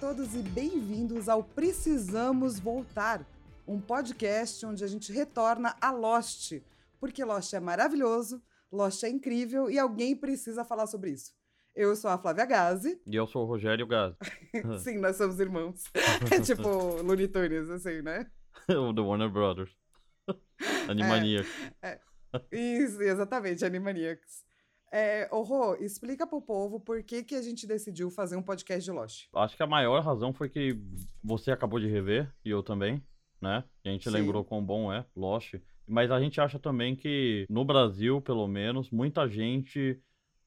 todos e bem-vindos ao Precisamos Voltar, um podcast onde a gente retorna a Lost, porque Lost é maravilhoso, Lost é incrível e alguém precisa falar sobre isso. Eu sou a Flávia Gazi. E eu sou o Rogério Gazi. Sim, nós somos irmãos. É tipo Looney Tunes, assim, né? o The Warner Brothers. Animaniacs. É, é. Isso, exatamente, Animaniacs. É, ô Rô, explica pro povo por que, que a gente decidiu fazer um podcast de Lost. Acho que a maior razão foi que você acabou de rever, e eu também, né? E a gente Sim. lembrou quão bom é Lost. Mas a gente acha também que, no Brasil, pelo menos, muita gente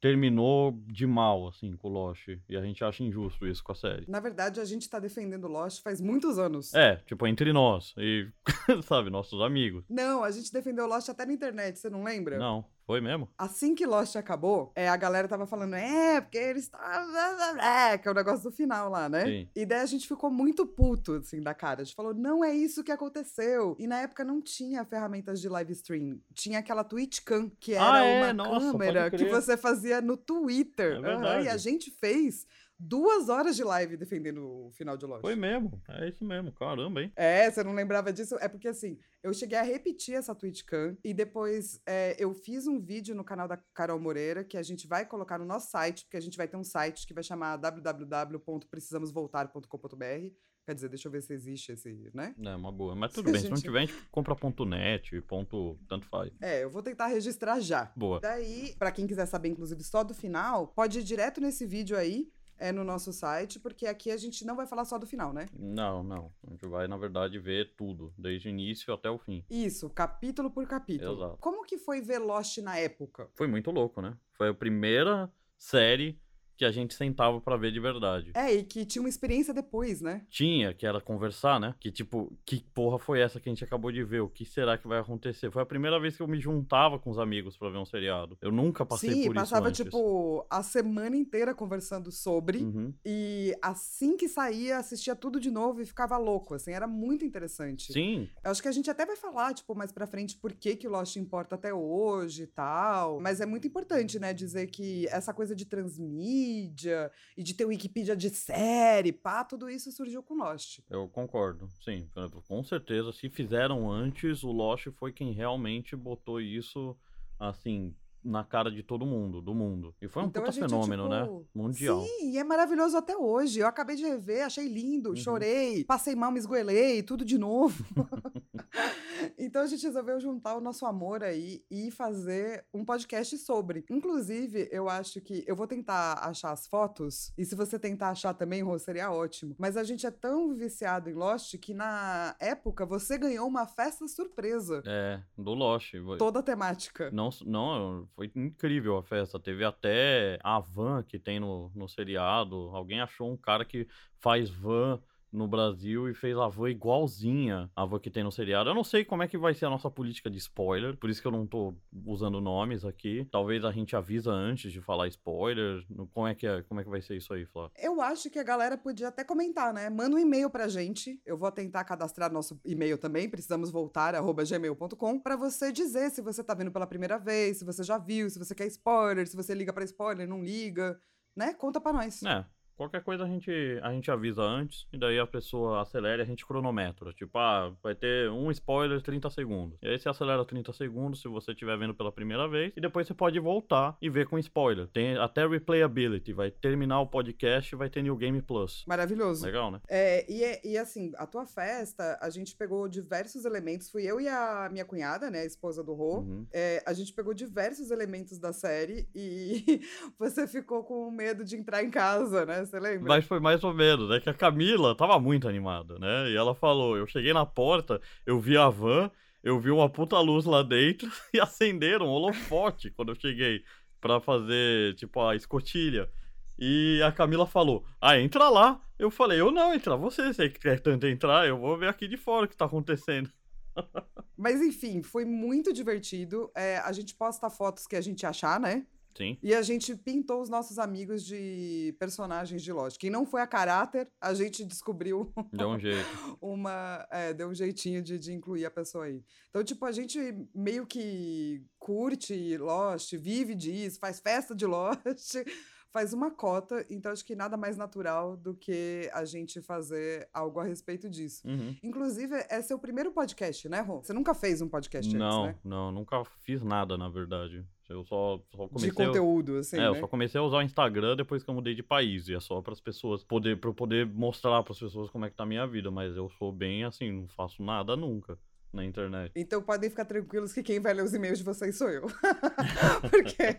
terminou de mal, assim, com Lost. E a gente acha injusto isso com a série. Na verdade, a gente tá defendendo Lost faz muitos anos. É, tipo, entre nós. E, sabe, nossos amigos. Não, a gente defendeu Lost até na internet, você não lembra? Não. Foi mesmo? Assim que Lost acabou, é, a galera tava falando, é, porque eles estavam. É, que é o negócio do final lá, né? Sim. E daí a gente ficou muito puto, assim, da cara. A gente falou, não é isso que aconteceu. E na época não tinha ferramentas de live stream. Tinha aquela TwitchCam, que era ah, é? uma Nossa, câmera que você fazia no Twitter. É uhum, e a gente fez duas horas de live defendendo o final de Lost. Foi mesmo, é isso mesmo, caramba, hein? É, você não lembrava disso? É porque assim, eu cheguei a repetir essa TwitchCam e depois é, eu fiz um vídeo no canal da Carol Moreira que a gente vai colocar no nosso site, porque a gente vai ter um site que vai chamar www.precisamosvoltar.com.br. Quer dizer, deixa eu ver se existe esse, né? É, uma boa. Mas tudo se bem, gente... se não tiver, a gente compra ponto .net, ponto... tanto faz. É, eu vou tentar registrar já. Boa. Daí, para quem quiser saber, inclusive, só do final, pode ir direto nesse vídeo aí, é no nosso site, porque aqui a gente não vai falar só do final, né? Não, não. A gente vai, na verdade, ver tudo, desde o início até o fim. Isso, capítulo por capítulo. Exato. Como que foi ver Lost na época? Foi muito louco, né? Foi a primeira série que a gente sentava para ver de verdade. É, e que tinha uma experiência depois, né? Tinha, que era conversar, né? Que tipo, que porra foi essa que a gente acabou de ver? O que será que vai acontecer? Foi a primeira vez que eu me juntava com os amigos para ver um seriado. Eu nunca passei Sim, por isso passava, antes. tipo, a semana inteira conversando sobre. Uhum. E assim que saía, assistia tudo de novo e ficava louco, assim. Era muito interessante. Sim. Eu acho que a gente até vai falar, tipo, mais pra frente por que que o Lost importa até hoje e tal. Mas é muito importante, né, dizer que essa coisa de transmitir Wikipedia e de ter Wikipedia de série, pá, tudo isso surgiu com Lost. Eu concordo, sim. Com certeza, se fizeram antes, o Lost foi quem realmente botou isso, assim, na cara de todo mundo, do mundo. E foi um então, puta gente, fenômeno, né? tipo, né? Mundial. Sim, e é maravilhoso até hoje. Eu acabei de rever, achei lindo, uhum. chorei, passei mal, me esgoelei, tudo de novo. então a gente resolveu juntar o nosso amor aí e fazer um podcast sobre. Inclusive, eu acho que eu vou tentar achar as fotos, e se você tentar achar também, Rô, seria ótimo. Mas a gente é tão viciado em Lost que na época você ganhou uma festa surpresa. É, do Lost. Toda a temática. Não, não foi incrível a festa. Teve até a van que tem no, no seriado. Alguém achou um cara que faz van no Brasil e fez a van igualzinha a van que tem no seriado. Eu não sei como é que vai ser a nossa política de spoiler, por isso que eu não tô usando nomes aqui. Talvez a gente avisa antes de falar spoiler. Como é que, é, como é que vai ser isso aí, Flávio? Eu acho que a galera podia até comentar, né? Manda um e-mail pra gente. Eu vou tentar cadastrar nosso e-mail também, precisamos voltar, gmail.com, pra você dizer se você tá vendo pela primeira vez, se você já viu, se você quer spoiler, se você liga pra spoiler, não liga, né? Conta pra nós. É. Qualquer coisa a gente, a gente avisa antes, e daí a pessoa acelera e a gente cronometra. Tipo, ah, vai ter um spoiler 30 segundos. E aí você acelera 30 segundos se você estiver vendo pela primeira vez, e depois você pode voltar e ver com spoiler. Tem até replayability, vai terminar o podcast e vai ter New Game Plus. Maravilhoso. Legal, né? É, e, e assim, a tua festa, a gente pegou diversos elementos, fui eu e a minha cunhada, né, a esposa do Rô, uhum. é, a gente pegou diversos elementos da série e você ficou com medo de entrar em casa, né? Você lembra? Mas foi mais ou menos, né? Que a Camila tava muito animada, né? E ela falou: eu cheguei na porta, eu vi a van, eu vi uma puta luz lá dentro e acenderam um holofote quando eu cheguei pra fazer, tipo, a escotilha. E a Camila falou: Ah, entra lá. Eu falei: Eu não, entra você. Você quer tanto entrar, eu vou ver aqui de fora o que tá acontecendo. Mas enfim, foi muito divertido. É, a gente posta fotos que a gente achar, né? Sim. E a gente pintou os nossos amigos de personagens de Lost. Quem não foi a caráter, a gente descobriu. Deu um jeito. uma. É, deu um jeitinho de, de incluir a pessoa aí. Então, tipo, a gente meio que curte Lost, vive disso, faz festa de Lost. faz uma cota, então acho que nada mais natural do que a gente fazer algo a respeito disso. Uhum. Inclusive, é seu primeiro podcast, né, Rô? Você nunca fez um podcast Não, antes, né? não, nunca fiz nada, na verdade. Eu só, só comecei. De conteúdo, assim, é, né? eu só comecei a usar o Instagram depois que eu mudei de país. E é só para as pessoas poder, pra eu poder mostrar para as pessoas como é que tá a minha vida. Mas eu sou bem assim, não faço nada nunca na internet. Então podem ficar tranquilos que quem vai ler os e-mails de vocês sou eu. Porque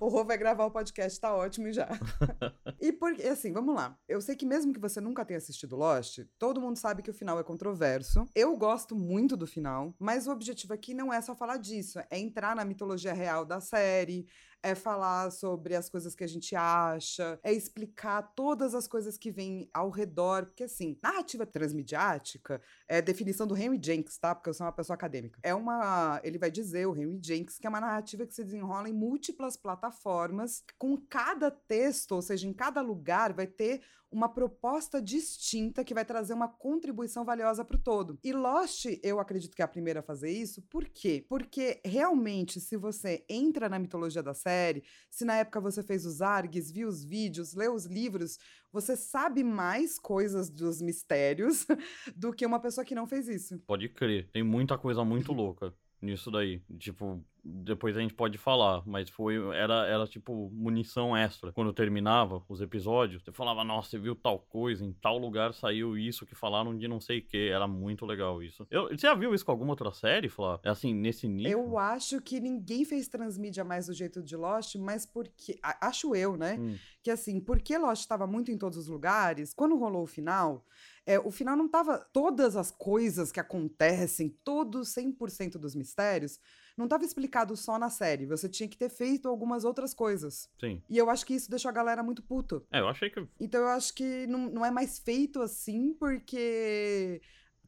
o Rô vai gravar o podcast, tá ótimo já. e assim, vamos lá. Eu sei que mesmo que você nunca tenha assistido Lost, todo mundo sabe que o final é controverso. Eu gosto muito do final, mas o objetivo aqui não é só falar disso, é entrar na mitologia real da série, é falar sobre as coisas que a gente acha, é explicar todas as coisas que vêm ao redor, porque assim, narrativa transmediática é definição do Henry Jenks, tá? Porque eu sou uma pessoa acadêmica. É uma, ele vai dizer o Henry Jenks que é uma narrativa que se desenrola em múltiplas plataformas, com cada texto, ou seja, em cada lugar vai ter uma proposta distinta que vai trazer uma contribuição valiosa para o todo. E Lost, eu acredito que é a primeira a fazer isso. Por quê? Porque realmente, se você entra na mitologia da série, se na época você fez os args, viu os vídeos, leu os livros, você sabe mais coisas dos mistérios do que uma pessoa que não fez isso. Pode crer, tem muita coisa muito louca nisso daí. Tipo, depois a gente pode falar, mas foi era, era tipo munição extra. Quando terminava os episódios, você falava, nossa, você viu tal coisa, em tal lugar saiu isso que falaram de não sei o que. Era muito legal isso. Eu, você já viu isso com alguma outra série, Flá? É assim, nesse nível? Eu acho que ninguém fez transmídia mais do jeito de Lost, mas porque. a- Acho eu, né? Hum. Que assim, porque Lost estava muito em todos os lugares, quando rolou o final, é, o final não tava. Todas as coisas que acontecem, todos 100% dos mistérios, não tava explicado só na série. Você tinha que ter feito algumas outras coisas. Sim. E eu acho que isso deixou a galera muito puta. É, eu achei que. Então eu acho que não, não é mais feito assim porque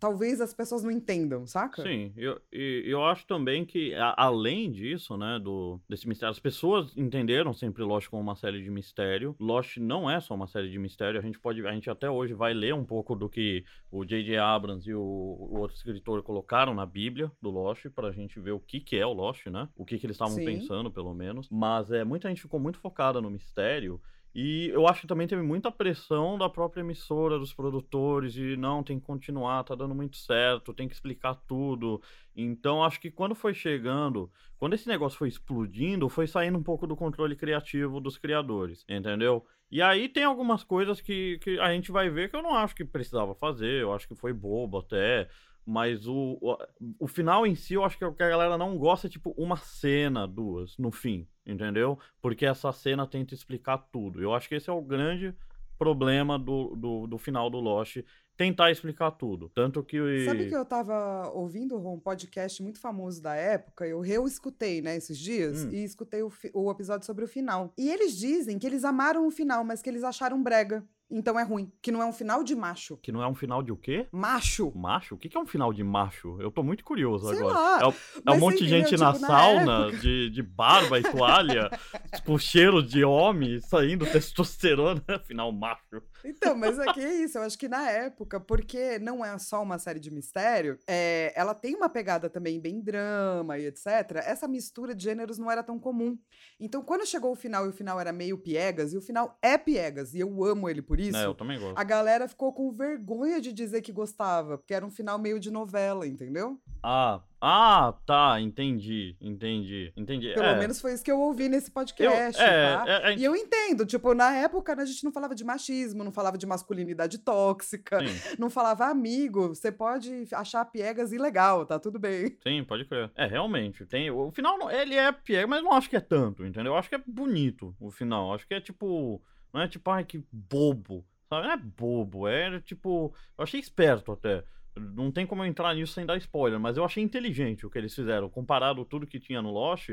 talvez as pessoas não entendam, saca? Sim, eu, eu acho também que, a- além disso, né, do, desse mistério, as pessoas entenderam sempre Lost como uma série de mistério. Lost não é só uma série de mistério, a gente pode, a gente até hoje vai ler um pouco do que o J.J. Abrams e o, o outro escritor colocaram na Bíblia do Lost, pra gente ver o que que é o Lost, né, o que que eles estavam pensando, pelo menos. Mas é, muita gente ficou muito focada no mistério, e eu acho que também teve muita pressão da própria emissora, dos produtores, de não, tem que continuar, tá dando muito certo, tem que explicar tudo. Então, acho que quando foi chegando, quando esse negócio foi explodindo, foi saindo um pouco do controle criativo dos criadores, entendeu? E aí tem algumas coisas que, que a gente vai ver que eu não acho que precisava fazer, eu acho que foi bobo até. Mas o, o, o final em si, eu acho que o que a galera não gosta é tipo uma cena, duas, no fim, entendeu? Porque essa cena tenta explicar tudo. Eu acho que esse é o grande problema do, do, do final do Lost, tentar explicar tudo. Tanto que. Sabe que eu tava ouvindo um podcast muito famoso da época, eu reescutei, né, esses dias, Hum. e escutei o, o episódio sobre o final. E eles dizem que eles amaram o final, mas que eles acharam brega. Então é ruim. Que não é um final de macho. Que não é um final de o quê? Macho! Macho? O que é um final de macho? Eu tô muito curioso Sei agora. lá, É, o- é um monte de gente na Tipo, na sauna, época- de, de barba e toalha, com cheiro de homem, saindo testosterona, final macho. Então, mas é que é isso. Eu acho que na época, porque não é só uma série de mistério, é, ela tem uma pegada também bem drama e etc. Essa mistura de gêneros não era tão comum. Então, quando chegou o final e o final era meio piegas, e o final é piegas, e eu amo ele por isso. É, eu também gosto. A galera ficou com vergonha de dizer que gostava, porque era um final meio de novela, entendeu? Ah, ah, tá, entendi, entendi, entendi. Pelo é, menos foi isso que eu ouvi nesse eu, podcast, é, tá? é, é, E eu entendo, tipo, na época a gente não falava de machismo, não falava de masculinidade tóxica, sim, não falava amigo, você pode achar piegas ilegal, tá tudo bem. sim, pode crer. É, realmente, tem, o final, ele é pior, mas não acho que é tanto, entendeu? Eu acho que é bonito o final, acho que é tipo, não é tipo, ai, que bobo, sabe? Não é bobo, é tipo, eu achei esperto até. Não tem como eu entrar nisso sem dar spoiler, mas eu achei inteligente o que eles fizeram. Comparado tudo que tinha no Lost,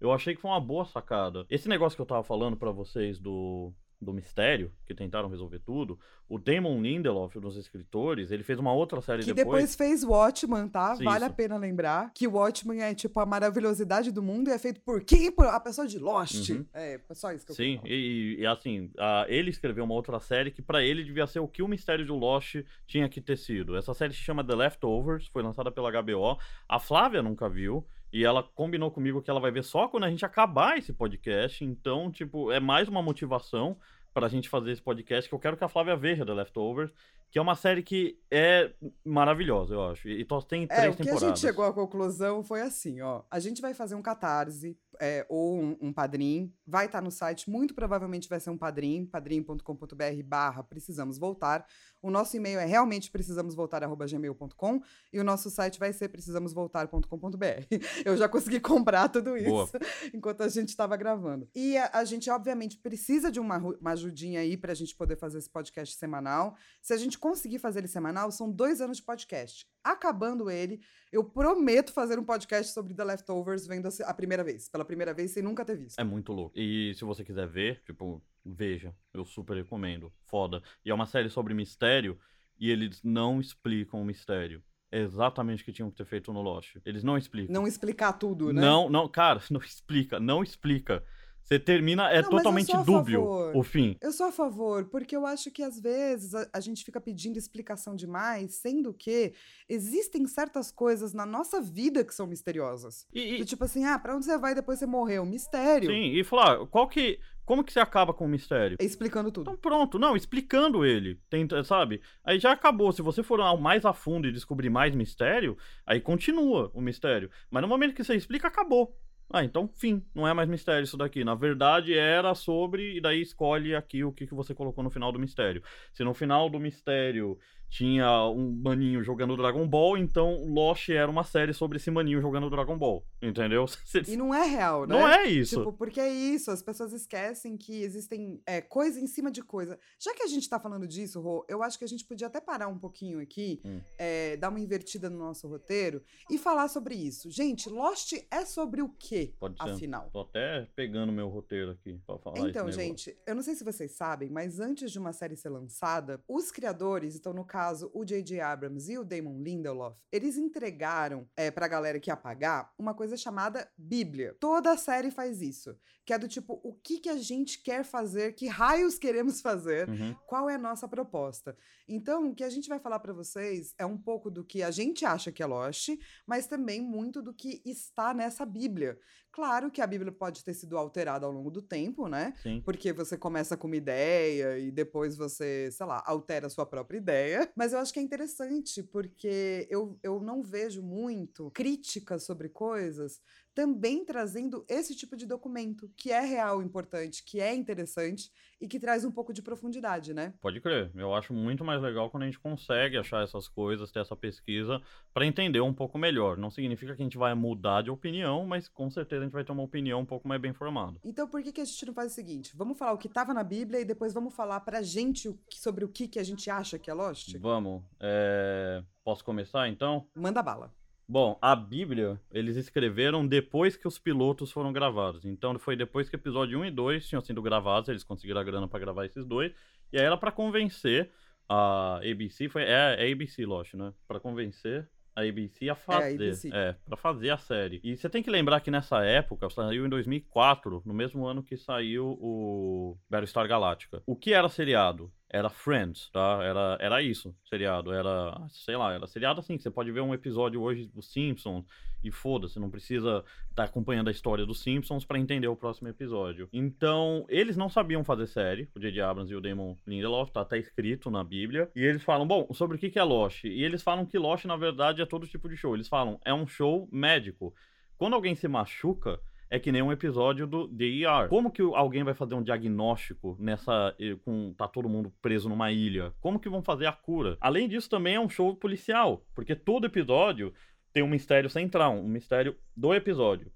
eu achei que foi uma boa sacada. Esse negócio que eu tava falando pra vocês do, do mistério, que tentaram resolver tudo, o Damon Lindelof, um dos escritores, ele fez uma outra série Que depois fez Watchman, tá? Isso. Vale a pena lembrar que Watchman é tipo a maravilhosidade do mundo e é feito por quem? Por a pessoa de Lost. Uhum. É, só isso que eu Sim, e, e, assim, a- ele escreveu uma outra série que pra ele devia ser o que o mistério do Lost tinha que ter sido. Essa série se chama The Leftovers, foi lançada pela HBO. A Flávia nunca viu. E ela combinou comigo que ela vai ver só quando a gente acabar esse podcast. Então, tipo, é mais uma motivação pra gente fazer esse podcast que eu quero que a Flávia veja The Leftovers, que é uma série que é maravilhosa, eu acho. E tem três É, o que a temporadas. gente chegou à conclusão foi assim, ó. A gente vai fazer um catarse é, ou um, um padrim. Vai estar no site, muito provavelmente vai ser um padrim, padrim.com.br barra precisamos voltar. O nosso e-mail é realmente precisamosvoltar.gmail.com e o nosso site vai ser precisamosvoltar.com.br. Eu já consegui comprar tudo isso Boa. enquanto a gente estava gravando. E a, a gente, obviamente, precisa de uma, uma ajudinha aí pra gente poder fazer esse podcast semanal. Se a gente conseguir fazer ele semanal, são dois anos de podcast. Acabando ele, eu prometo fazer um podcast sobre The Leftovers vendo a primeira vez. Pela primeira vez, sem nunca ter visto. É muito louco. E se você quiser ver, tipo, veja. Eu super recomendo. Foda. E é uma série sobre mistério e eles não explicam o mistério. É exatamente o que tinham que ter feito no Lost. Eles não explicam. Não explicar tudo, né? Não, não, cara, não explica, não explica. Você termina, é Não, totalmente dúbio favor. o fim. Eu sou a favor, porque eu acho que às vezes a, a gente fica pedindo explicação demais, sendo que existem certas coisas na nossa vida que são misteriosas. E, Do e- tipo assim, ah, pra onde você vai depois você morreu? Mistério. sim, e falar, qual que. Como que você acaba com o mistério? Explicando tudo. Então pronto, não, explicando ele, tenta, sabe? Aí já acabou. Se você for ao mais a fundo e descobrir mais mistério, aí continua o mistério. Mas no momento que você explica, acabou. Ah, então fim, não é mais mistério isso daqui. Na verdade era sobre, e daí escolhe aqui o que, que você colocou no final do mistério. Se no final do mistério tinha um maninho jogando Dragon Ball, então Lost era uma série sobre esse maninho jogando Dragon Ball. Entendeu? E não é real, né? Não é isso. Tipo, porque é isso, as pessoas esquecem que existem é, coisa em cima de coisa. Já que a gente tá falando disso, Rô, eu acho que a gente podia até parar um pouquinho aqui, Hum. é, dar uma invertida no nosso roteiro e falar sobre isso. Gente, Lost é sobre o quê, Pode ser. afinal? Tô até pegando meu roteiro aqui pra falar Então, gente, eu não sei se vocês sabem, mas antes de uma série ser lançada, os criadores, então no caso o J.J. Abrams e o Damon Lindelof, eles entregaram é, pra galera que ia pagar uma coisa chamada Bíblia. Toda a série faz isso, que é do tipo, o que, que a gente quer fazer, que raios queremos fazer, Uhum. qual é a nossa proposta. Então, o que a gente vai falar pra vocês é um pouco do que a gente acha que é Lost, mas também muito do que está nessa Bíblia. Claro que a Bíblia pode ter sido alterada ao longo do tempo, né? Sim. Porque você começa com uma ideia e depois você, sei lá, altera a sua própria ideia. Mas eu acho que é interessante porque eu, eu não vejo muito críticas sobre coisas também trazendo esse tipo de documento, que é real, importante, que é interessante e que traz um pouco de profundidade, né? Pode crer. Eu acho muito mais legal quando a gente consegue achar essas coisas, ter essa pesquisa pra entender um pouco melhor. Não significa que a gente vai mudar de opinião, mas com certeza a gente vai ter uma opinião um pouco mais bem formada. Então, por que, que a gente não faz o seguinte? Vamos falar o que estava na Bíblia e depois vamos falar pra gente sobre o que, que a gente acha que é Lost? Vamos. é, Posso começar então? Manda bala. Bom, a Bíblia eles escreveram depois que os pilotos foram gravados. Então foi depois que o episódio 1 e 2 tinham sido gravados, eles conseguiram a grana pra gravar esses dois. E aí era pra convencer a ABC, foi é, é ABC Lost, né? Pra convencer a ABC a fazer, ABC. é, para fazer a série. E você tem que lembrar que nessa época saiu em 2004, no mesmo ano que saiu o Battlestar Galactica. O que era seriado? Era Friends, tá? Era, era isso, seriado. Era, sei lá, era seriado assim, que você pode ver um episódio hoje dos Simpsons e foda-se, não precisa estar acompanhando a história dos Simpsons pra entender o próximo episódio. Então, eles não sabiam fazer série, o J.J. Abrams e o Damon Lindelof, tá até escrito na Bíblia. E eles falam, bom, sobre o que é Lost? E eles falam que Lost, na verdade, é todo tipo de show. Eles falam, é um show médico. Quando alguém se machuca, é que nem um episódio do DER. Como que alguém vai fazer um diagnóstico nessa. com tá todo mundo preso numa ilha? Como que vão fazer a cura? Além disso, também é um show policial, porque todo episódio tem um mistério central, um mistério do episódio.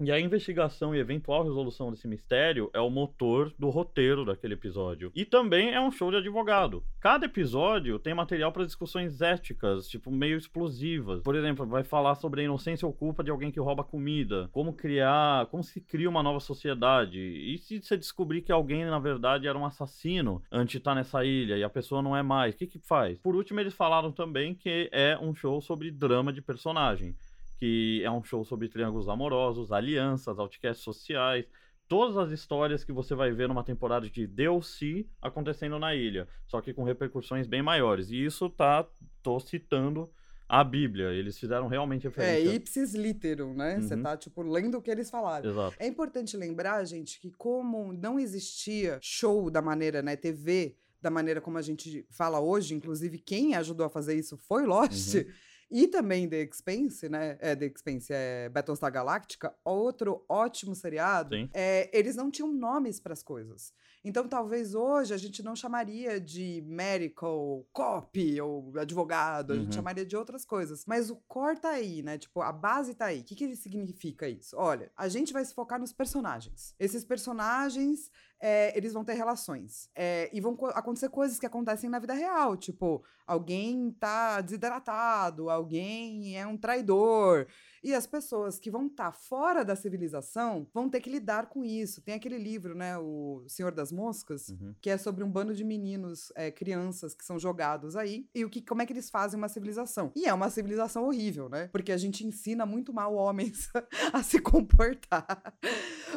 E a investigação e eventual resolução desse mistério é o motor do roteiro daquele episódio. E também é um show de advogado. Cada episódio tem material para discussões éticas, tipo, meio explosivas. Por exemplo, vai falar sobre a inocência ou culpa de alguém que rouba comida. Como criar. Como se cria uma nova sociedade. E se você descobrir que alguém, na verdade, era um assassino antes de estar nessa ilha e a pessoa não é mais? O que que faz? Por último, eles falaram também que é um show sobre drama de personagem que é um show sobre triângulos amorosos, alianças, outcasts sociais, todas as histórias que você vai ver numa temporada de DLC acontecendo na ilha, só que com repercussões bem maiores. E isso tá, tô citando a Bíblia. Eles fizeram realmente É, referência. ipsis literum, né? Você Uhum. tá, tipo, lendo o que eles falaram. Exato. É importante lembrar, gente, que como não existia show da maneira, né, TV, da maneira como a gente fala hoje, inclusive quem ajudou a fazer isso foi Lost, Uhum. E também The Expanse, né, é The Expanse, é Battlestar Galactica, outro ótimo seriado, é, eles não tinham nomes para as coisas. Então, talvez hoje a gente não chamaria de medical, cop ou advogado, a gente Uhum. chamaria de outras coisas. Mas o core tá aí, né? Tipo, a base tá aí. O que, que significa isso? Olha, a gente vai se focar nos personagens. Esses personagens, é, eles vão ter relações. É, e vão co- acontecer coisas que acontecem na vida real. Tipo, alguém tá desidratado, alguém é um traidor. E as pessoas que vão estar fora da civilização vão ter que lidar com isso. Tem aquele livro, né? O Senhor das Moscas, Uhum. que é sobre um bando de meninos, é, crianças que são jogados aí, e o que, como é que eles fazem uma civilização. E é uma civilização horrível, né? Porque a gente ensina muito mal homens a se comportar.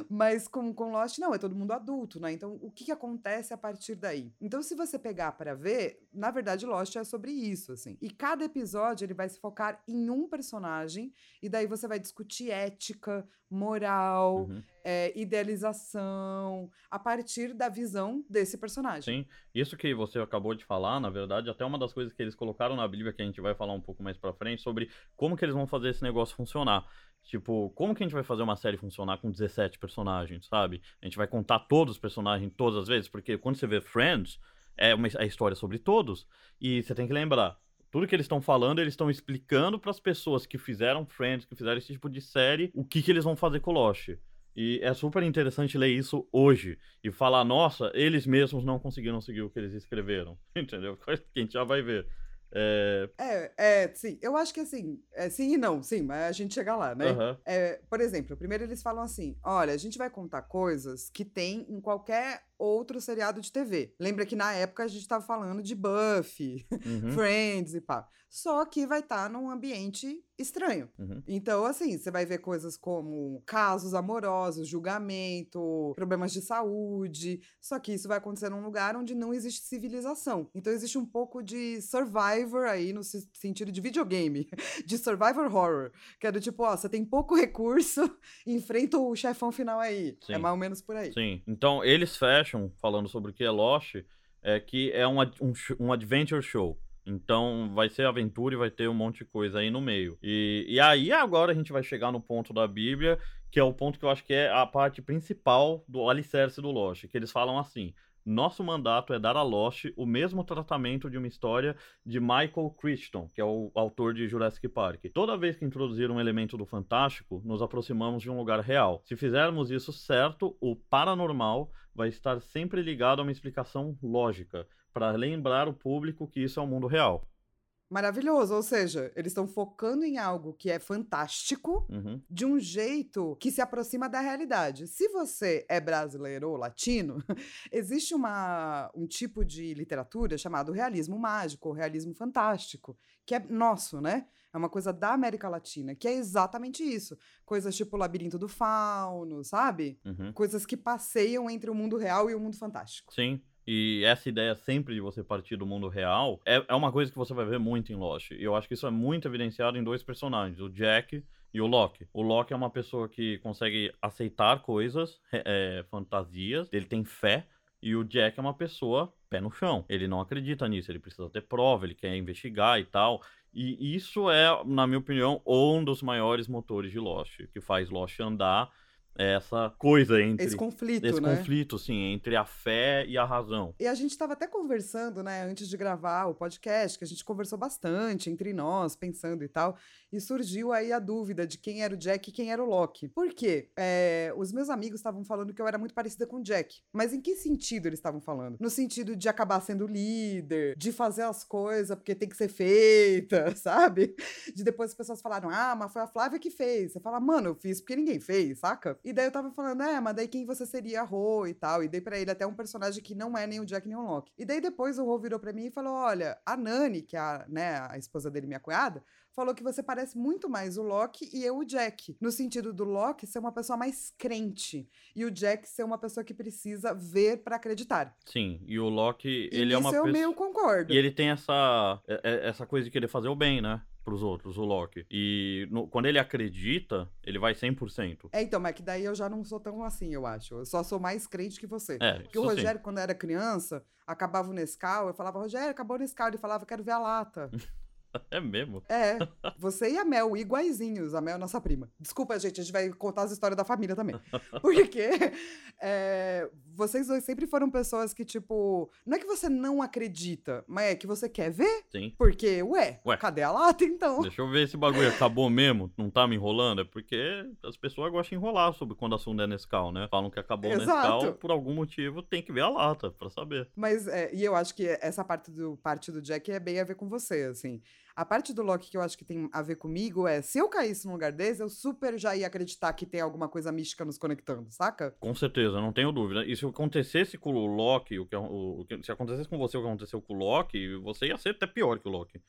Mas com, com Lost, não, é todo mundo adulto, né? Então, o que, que acontece a partir daí? Então, se você pegar para ver, na verdade, Lost é sobre isso, assim. E cada episódio, ele vai se focar em um personagem, e daí você vai discutir ética, moral, Uhum. é, idealização, a partir da visão desse personagem. Sim, isso que você acabou de falar, na verdade, até uma das coisas que eles colocaram na Bíblia, que a gente vai falar um pouco mais pra frente, sobre como que eles vão fazer esse negócio funcionar. Tipo, como que a gente vai fazer uma série funcionar com 17 personagens, sabe? A gente vai contar todos os personagens todas as vezes, porque quando você vê Friends, é uma é história sobre todos, e você tem que lembrar, tudo que eles estão falando, eles estão explicando para as pessoas que fizeram Friends, que fizeram esse tipo de série, o que que eles vão fazer com Lost. E é super interessante ler isso hoje e falar, nossa, eles mesmos não conseguiram seguir o que eles escreveram. Entendeu? Coisa que a gente já vai ver. É, É, é, sim. Eu acho que assim, é, sim e não, sim, mas a gente chega lá, né? aham, É, por exemplo, primeiro eles falam assim: olha, a gente vai contar coisas que tem em qualquer outro seriado de TV. Lembra que na época a gente tava falando de Buffy, uhum, Friends e pá. Só que vai estar num ambiente estranho. uhum. Então, assim, você vai ver coisas como casos amorosos, julgamento, problemas de saúde. Só que isso vai acontecer num lugar onde não existe civilização. Então, existe um pouco de survivor aí, no se- sentido de videogame, de survivor horror. Que é do tipo, ó, você tem pouco recurso, enfrenta o chefão final aí. É Sim. mais ou menos por aí. Sim. Então, eles fecham, falando sobre o que é Lost, é que é um, um, um adventure show. Então, vai ser aventura e vai ter um monte de coisa aí no meio. E, e aí, agora a gente vai chegar no ponto da Bíblia, que é o ponto que eu acho que é a parte principal do alicerce do Lost, que eles falam assim... Nosso mandato é dar a Lost o mesmo tratamento de uma história de Michael Crichton, que é o autor de Jurassic Park. Toda vez que introduzir um elemento do fantástico, nos aproximamos de um lugar real. Se fizermos isso certo, o paranormal vai estar sempre ligado a uma explicação lógica, para lembrar o público que isso é o mundo real. Maravilhoso. Ou seja, eles estão focando em algo que é fantástico, Uhum, de um jeito que se aproxima da realidade. Se você é brasileiro ou latino, existe uma, um tipo de literatura chamado realismo mágico, ou realismo fantástico, que é nosso, né? É uma coisa da América Latina, que é exatamente isso. Coisas tipo Labirinto do Fauno, sabe? uhum. Coisas que passeiam entre o mundo real e o mundo fantástico. Sim. E essa ideia sempre de você partir do mundo real é, é uma coisa que você vai ver muito em Lost. E eu acho que isso é muito evidenciado em dois personagens, o Jack e o Locke. O Locke é uma pessoa que consegue aceitar coisas, é, fantasias, ele tem fé. E o Jack é uma pessoa pé no chão. Ele não acredita nisso, ele precisa ter prova, ele quer investigar e tal. E isso é, na minha opinião, um dos maiores motores de Lost, que faz Lost andar essa coisa entre Esse conflito, esse né? conflito, sim, entre a fé e a razão. E a gente estava até conversando, né, antes de gravar o podcast, que a gente conversou bastante entre nós, pensando e tal, e surgiu aí a dúvida de quem era o Jack e quem era o Loki. Por quê? É, os meus amigos estavam falando que eu era muito parecida com o Jack. Mas em que sentido eles estavam falando? No sentido de acabar sendo líder, de fazer as coisas porque tem que ser feita, sabe? De depois as pessoas falaram, ah, mas foi a Flávia que fez. Você fala, mano, eu fiz porque ninguém fez, saca? E daí eu tava falando, é, mas daí quem você seria Ro e tal. E dei pra ele até um personagem que não é nem o Jack nem o Loki. E daí depois o Ro virou pra mim e falou: olha, a Nani, que é a, né, a esposa dele, minha cunhada, falou que você parece muito mais o Loki e eu o Jack. No sentido do Loki ser uma pessoa mais crente e o Jack ser uma pessoa que precisa ver pra acreditar. Sim, e o Loki, E ele é uma nisso eu pessoa... meio concordo. E ele tem essa, é- é- essa coisa de querer fazer o bem, né? pros outros, o Loki. E no- quando ele acredita, ele vai 100%. É, então, mas que daí eu já não sou tão assim, eu acho. Eu só sou mais crente que você. É, Porque o isso sim. Rogério, quando era criança, acabava o Nescau, eu falava, Rogério, acabou o Nescau. Ele falava, quero ver a lata. É mesmo? É, você e a Mel, iguaizinhos. A Mel é nossa prima. Desculpa, gente, a gente vai contar as histórias da família também. Porque é, vocês dois sempre foram pessoas que, tipo, não é que você não acredita, mas é que você quer ver. Sim. Porque, ué, Ué. cadê a lata então? Deixa eu ver esse bagulho acabou mesmo, não tá me enrolando. É porque as pessoas gostam de enrolar sobre quando o assunto é Nescau, né? Falam que acabou o. Nescau, por algum motivo tem que ver a lata pra saber. Mas, é, e eu acho que essa parte do, parte do Jack é bem a ver com você, assim. A parte do Loki que eu acho que tem a ver comigo é, se eu caísse num lugar desse, eu super já ia acreditar que tem alguma coisa mística nos conectando, saca? Com certeza, não tenho dúvida. E se acontecesse com o Loki, o que, o, o se acontecesse com você o que aconteceu com o Loki, você ia ser até pior que o Loki.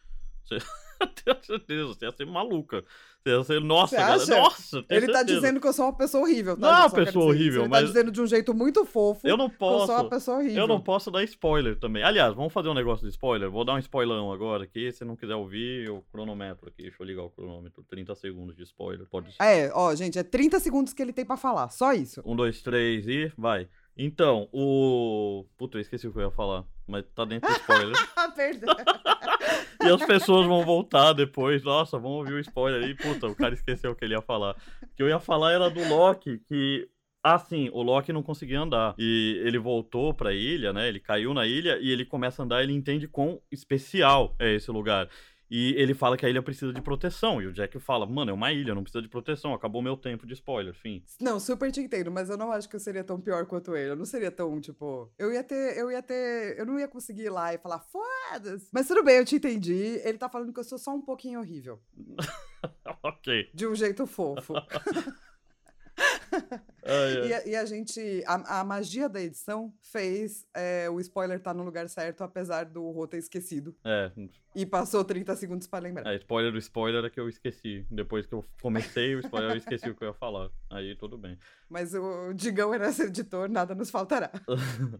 Você, tenho certeza, você ia ser maluca. Você ia ser, nossa, cara, acha? nossa, Ele tá certeza. dizendo que eu sou uma pessoa horrível, tá? Não é uma pessoa horrível, Ele mas- tá dizendo de um jeito muito fofo Eu não que eu sou uma posso. pessoa horrível. Eu não posso dar spoiler também. Aliás, vamos fazer um negócio de spoiler. Vou dar um spoilerão agora aqui. Se não quiser ouvir, eu cronometro aqui. Deixa eu ligar o cronômetro. 30 segundos de spoiler. Pode ser. É, ó, gente, é 30 segundos que ele tem pra falar, só isso. Um, dois, três e vai. Então, o. Puta, eu esqueci o que eu ia falar. Mas tá dentro do spoiler. Ah, perdão. e as pessoas vão voltar depois. Nossa, vão ouvir o spoiler aí. Puta, o cara esqueceu o que ele ia falar. O que eu ia falar era do Loki, que. Ah, sim, o Loki não conseguia andar. E ele voltou pra ilha, né? Ele caiu na ilha e ele começa a andar. Ele entende quão especial é esse lugar. E ele fala que a ilha precisa de proteção. E o Jack fala: Mano, é uma ilha, não precisa de proteção. Acabou meu tempo de spoiler, fim. Não, super te entendo, mas eu não acho que eu seria tão pior quanto ele. Eu não seria tão, tipo. Eu ia ter. Eu ia ter. Eu não ia conseguir ir lá e falar, foda-se. Mas tudo bem, eu te entendi. Ele tá falando que eu sou só um pouquinho horrível. ok. De um jeito fofo. Ai, ai. E, a- e a gente. A, a magia da edição fez é, o spoiler tá no lugar certo, apesar do Rô ter esquecido. É, E passou 30 segundos pra lembrar. É, spoiler do spoiler é que eu esqueci. Depois que eu comecei o spoiler, eu esqueci o que eu ia falar. Aí tudo bem. Mas o Digão era esse editor, nada nos faltará.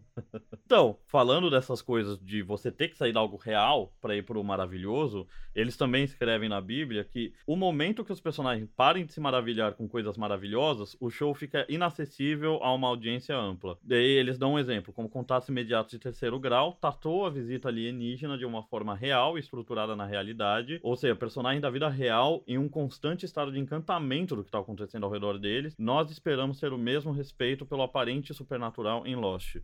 Então, falando dessas coisas de você ter que sair de algo real pra ir pro maravilhoso, eles também escrevem na Bíblia que o momento que os personagens parem de se maravilhar com coisas maravilhosas, o show fica inacessível a uma audiência ampla. Daí eles dão um exemplo, como contatos imediatos de terceiro grau, tratou a visita alienígena de uma forma real e estruturada na realidade, ou seja, personagem da vida real em um constante estado de encantamento do que está acontecendo ao redor deles. Nós esperamos ter o mesmo respeito pelo aparente supernatural em Lost.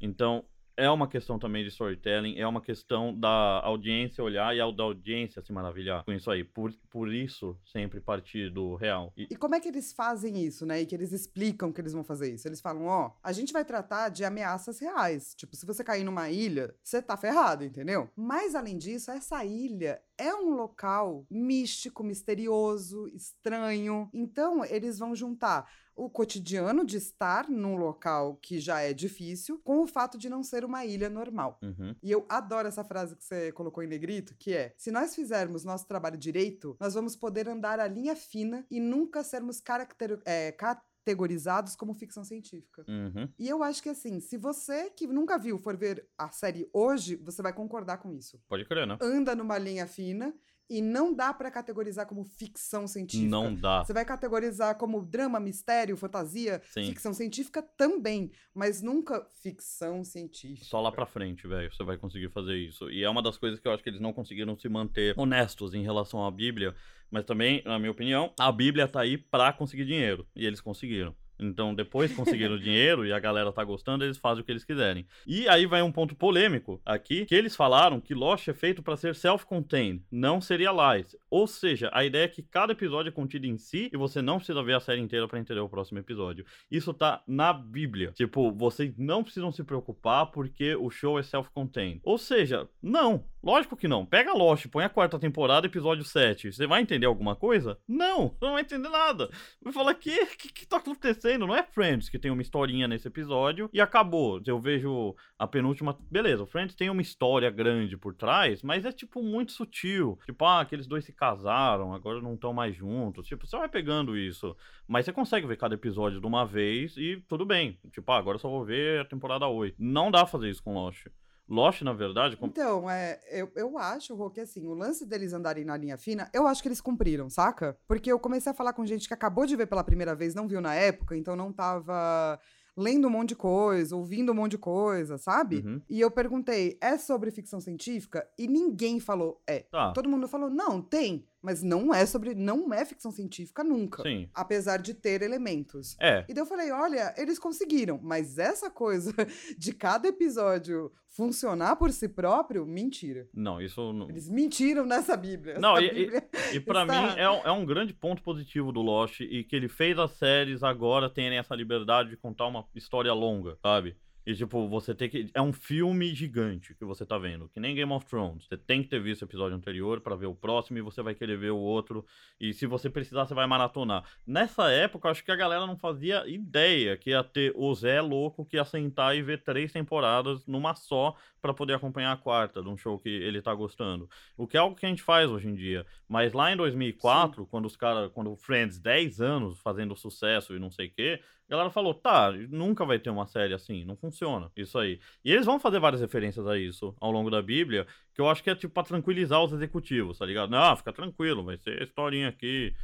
Então, é uma questão também de storytelling, é uma questão da audiência olhar e da audiência se maravilhar com isso aí. Por, por isso, sempre partir do real. E- E como é que eles fazem isso, né? E que eles explicam que eles vão fazer isso? Eles falam, ó, a gente vai tratar de ameaças reais. Tipo, se você cair numa ilha, você tá ferrado, entendeu? Mas além disso, essa ilha é um local místico, misterioso, estranho. Então, eles vão juntar o cotidiano de estar num local que já é difícil com o fato de não ser uma ilha normal. Uhum. E eu adoro essa frase que você colocou em negrito, que é: se nós fizermos nosso trabalho direito, nós vamos poder andar a linha fina e nunca sermos caracter- é, categorizados como ficção científica. Uhum. E eu acho que assim, se você que nunca viu for ver a série hoje, você vai concordar com isso. Pode crer, né? Anda numa linha fina e não dá pra categorizar como ficção científica. Não dá. Você vai categorizar como drama, mistério, fantasia, Sim. ficção científica também, mas nunca ficção científica. Só lá pra frente, velho, você vai conseguir fazer isso. E é uma das coisas que eu acho que eles não conseguiram se manter honestos em relação à Bíblia. Mas também, na minha opinião, a Bíblia tá aí pra conseguir dinheiro. E eles conseguiram. Então, depois conseguiram dinheiro e a galera tá gostando, eles fazem o que eles quiserem. E aí vai um ponto polêmico aqui, que eles falaram que Lost é feito pra ser self-contained, não serialized. Ou seja, a ideia é que cada episódio é contido em si e você não precisa ver a série inteira pra entender o próximo episódio. Isso tá na Bíblia. Tipo, vocês não precisam se preocupar porque o show é self-contained. Ou seja, não. Lógico que não. Pega Lost, põe a quarta temporada, episódio 7. Você vai entender alguma coisa? Não, você não vai entender nada. Vai falar que que, que tá acontecendo? Não é Friends que tem uma historinha nesse episódio e acabou. Eu vejo a penúltima. Beleza, o Friends tem uma história grande por trás, mas é tipo muito sutil. Tipo, ah, aqueles dois se casaram, agora não estão mais juntos. Tipo, você vai pegando isso. Mas você consegue ver cada episódio de uma vez e tudo bem. Tipo, ah, agora só vou ver a temporada 8. Não dá pra fazer isso com Lost. Lost, na verdade. Com... Então, é, eu, eu acho, Rô, que assim, o lance deles andarem na linha fina, eu acho que eles cumpriram, saca? Porque eu comecei a falar com gente que acabou de ver pela primeira vez, não viu na época, então não tava lendo um monte de coisa, ouvindo um monte de coisa, sabe? Uhum. E eu perguntei, é sobre ficção científica? E ninguém falou, é. Tá. Todo mundo falou, não, tem mas não é sobre. Não é ficção científica nunca. Sim. Apesar de ter elementos. É. E daí eu falei: olha, eles conseguiram, mas essa coisa de cada episódio funcionar por si próprio, mentira. Não, isso. Não... Eles mentiram nessa Bíblia. Não, e, Bíblia e, e para mim é um, é um grande ponto positivo do Lost e que ele fez as séries agora terem essa liberdade de contar uma história longa, sabe? E, tipo, você tem que. É um filme gigante que você tá vendo, que nem Game of Thrones. Você tem que ter visto o episódio anterior para ver o próximo e você vai querer ver o outro. E se você precisar, você vai maratonar. Nessa época, acho que a galera não fazia ideia que ia ter o Zé louco que ia sentar e ver três temporadas numa só para poder acompanhar a quarta de um show que ele tá gostando. O que é algo que a gente faz hoje em dia. Mas lá em 2004, Sim. quando os caras. Quando o Friends, 10 anos fazendo sucesso e não sei o quê a galera falou, tá, nunca vai ter uma série assim, não funciona isso aí. E eles vão fazer várias referências a isso ao longo da Bíblia, que eu acho que é tipo pra tranquilizar os executivos, tá ligado? Não, fica tranquilo, vai ser historinha aqui.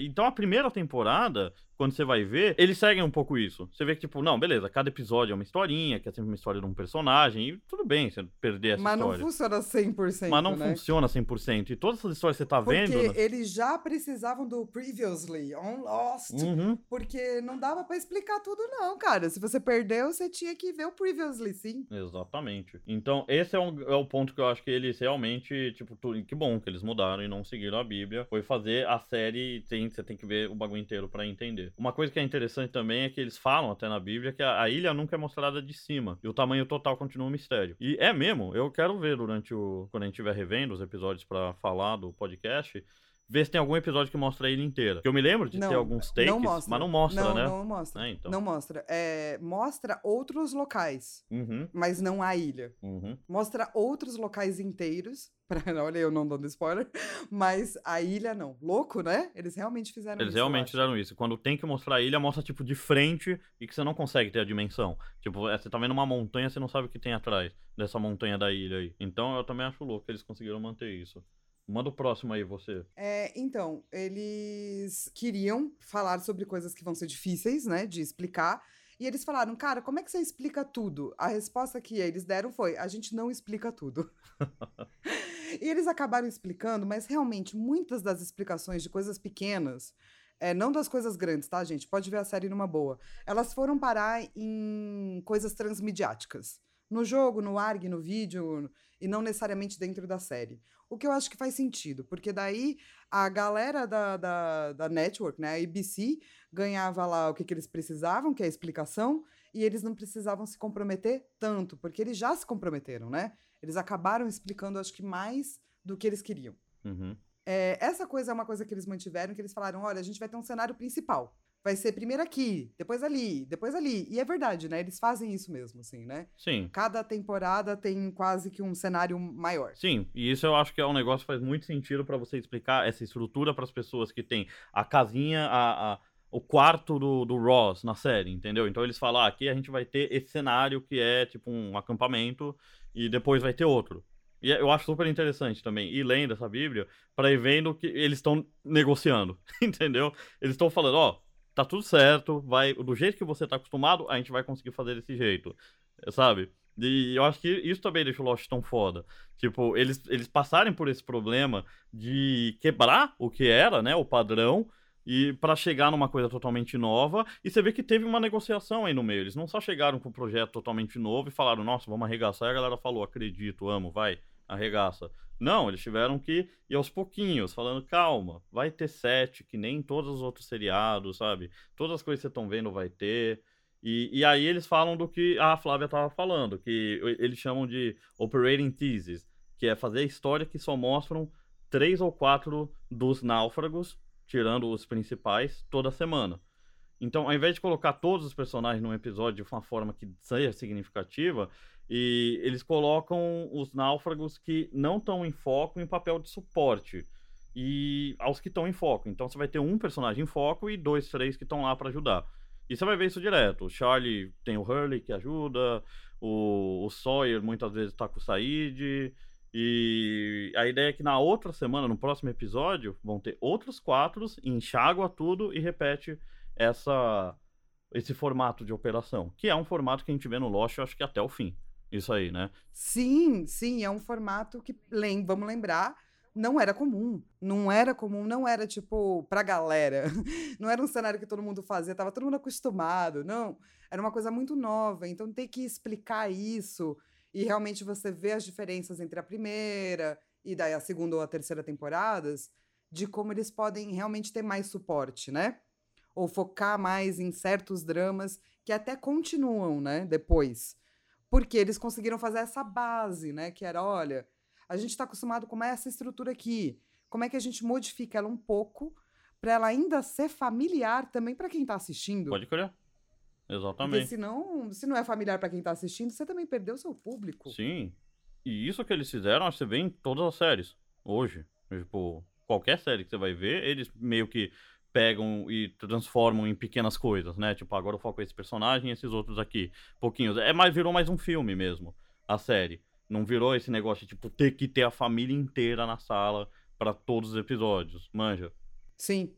Então a primeira temporada quando você vai ver, eles seguem um pouco isso. Você vê que, tipo, não, beleza, cada episódio é uma historinha, que é sempre uma história de um personagem, e tudo bem você perder essa Mas história. Mas não funciona 100%. Mas não né? funciona 100%. E todas essas histórias que você tá porque vendo. Porque eles já precisavam do Previously on Lost. Uhum. Porque não dava para explicar tudo, não, cara. Se você perdeu, você tinha que ver o Previously, sim. Exatamente. Então, esse é, um, é o ponto que eu acho que eles realmente, tipo, tudo, que bom que eles mudaram e não seguiram a Bíblia. Foi fazer a série, tem, você tem que ver o bagulho inteiro para entender. Uma coisa que é interessante interessante também é que eles falam até na Bíblia que a, a, ilha nunca é mostrada de cima e o tamanho total continua um mistério. E é mesmo, eu quero ver durante o. quando a gente estiver revendo os episódios para falar do podcast ver se tem algum episódio que mostra a ilha inteira. Que eu me lembro de não, ter alguns takes, não mas não mostra, não, né? Não mostra. É, então. Não mostra. É, mostra outros locais, uhum. mas não a ilha. Uhum. Mostra outros locais inteiros. Pra, olha, eu não dando spoiler, mas a ilha não. Louco, né? Eles realmente fizeram Eles isso. Eles realmente fizeram isso. Quando tem que mostrar a ilha, mostra tipo de frente e que você não consegue ter a dimensão. Tipo, é, você tá vendo uma montanha, você não sabe o que tem atrás dessa montanha da ilha aí. Então eu também acho louco que eles conseguiram manter isso. Manda o próximo aí, você. É, então, eles queriam falar sobre coisas que vão ser difíceis, né, de explicar. E eles falaram, cara, como é que você explica tudo? A resposta que eles deram foi: a gente não explica tudo. e eles acabaram explicando, mas realmente muitas das explicações de coisas pequenas, é, não das coisas grandes, tá, gente? Pode ver a série numa boa. Elas foram parar em coisas transmediáticas. No jogo, no ARG, no vídeo, e não necessariamente dentro da série. O que eu acho que faz sentido, porque daí a galera da, da, da network, né, a ABC, ganhava lá o que, que eles precisavam, que é a explicação, e eles não precisavam se comprometer tanto, porque eles já se comprometeram, né? Eles acabaram explicando, acho que mais do que eles queriam. Uhum. É, essa coisa é uma coisa que eles mantiveram, que eles falaram, olha, a gente vai ter um cenário principal vai ser primeiro aqui, depois ali, depois ali. E é verdade, né? Eles fazem isso mesmo, assim, né? Sim. Cada temporada tem quase que um cenário maior. Sim, e isso eu acho que é um negócio que faz muito sentido para você explicar essa estrutura para as pessoas que tem a casinha, a, a o quarto do, do Ross na série, entendeu? Então eles falam, ah, aqui a gente vai ter esse cenário que é tipo um acampamento e depois vai ter outro. E eu acho super interessante também ir lendo essa Bíblia para ir vendo que eles estão negociando, entendeu? Eles estão falando, ó, oh, tá tudo certo, vai do jeito que você tá acostumado, a gente vai conseguir fazer desse jeito, sabe? E eu acho que isso também deixa o Lost tão foda. Tipo, eles, eles passarem por esse problema de quebrar o que era, né, o padrão, e para chegar numa coisa totalmente nova. E você vê que teve uma negociação aí no meio. Eles não só chegaram com um projeto totalmente novo e falaram, nossa, vamos arregaçar. E a galera falou, acredito, amo, vai, arregaça. Não, eles tiveram que ir aos pouquinhos, falando, calma, vai ter sete, que nem todos os outros seriados, sabe? Todas as coisas que vocês estão vendo vai ter. E, e aí eles falam do que a Flávia estava falando, que eles chamam de operating thesis, que é fazer história que só mostram três ou quatro dos náufragos, tirando os principais, toda semana. Então, ao invés de colocar todos os personagens num episódio de uma forma que seja significativa, e eles colocam os náufragos que não estão em foco em papel de suporte. E aos que estão em foco. Então você vai ter um personagem em foco e dois, três que estão lá para ajudar. E você vai ver isso direto. O Charlie tem o Hurley que ajuda, o, o Sawyer muitas vezes tá com o Said. E a ideia é que na outra semana, no próximo episódio, vão ter outros quatro, enxágua tudo e repete essa esse formato de operação, que é um formato que a gente vê no Lost, eu acho que até o fim. Isso aí, né? Sim, sim, é um formato que, vamos lembrar, não era comum. Não era comum, não era tipo pra galera. Não era um cenário que todo mundo fazia, tava todo mundo acostumado. Não, era uma coisa muito nova. Então tem que explicar isso e realmente você vê as diferenças entre a primeira e daí a segunda ou a terceira temporadas, de como eles podem realmente ter mais suporte, né? Ou focar mais em certos dramas que até continuam, né, depois. Porque eles conseguiram fazer essa base, né, que era, olha, a gente está acostumado com essa estrutura aqui. Como é que a gente modifica ela um pouco para ela ainda ser familiar também para quem está assistindo? Pode crer. Exatamente. Porque senão, se não é familiar para quem está assistindo, você também perdeu seu público. Sim. E isso que eles fizeram, você vê em todas as séries hoje. Tipo, qualquer série que você vai ver, eles meio que pegam e transformam em pequenas coisas, né? Tipo, agora eu foco esse personagem e esses outros aqui. Pouquinhos. É mais, virou mais um filme mesmo, a série. Não virou esse negócio de, tipo, ter que ter a família inteira na sala para todos os episódios. Manja. Sim.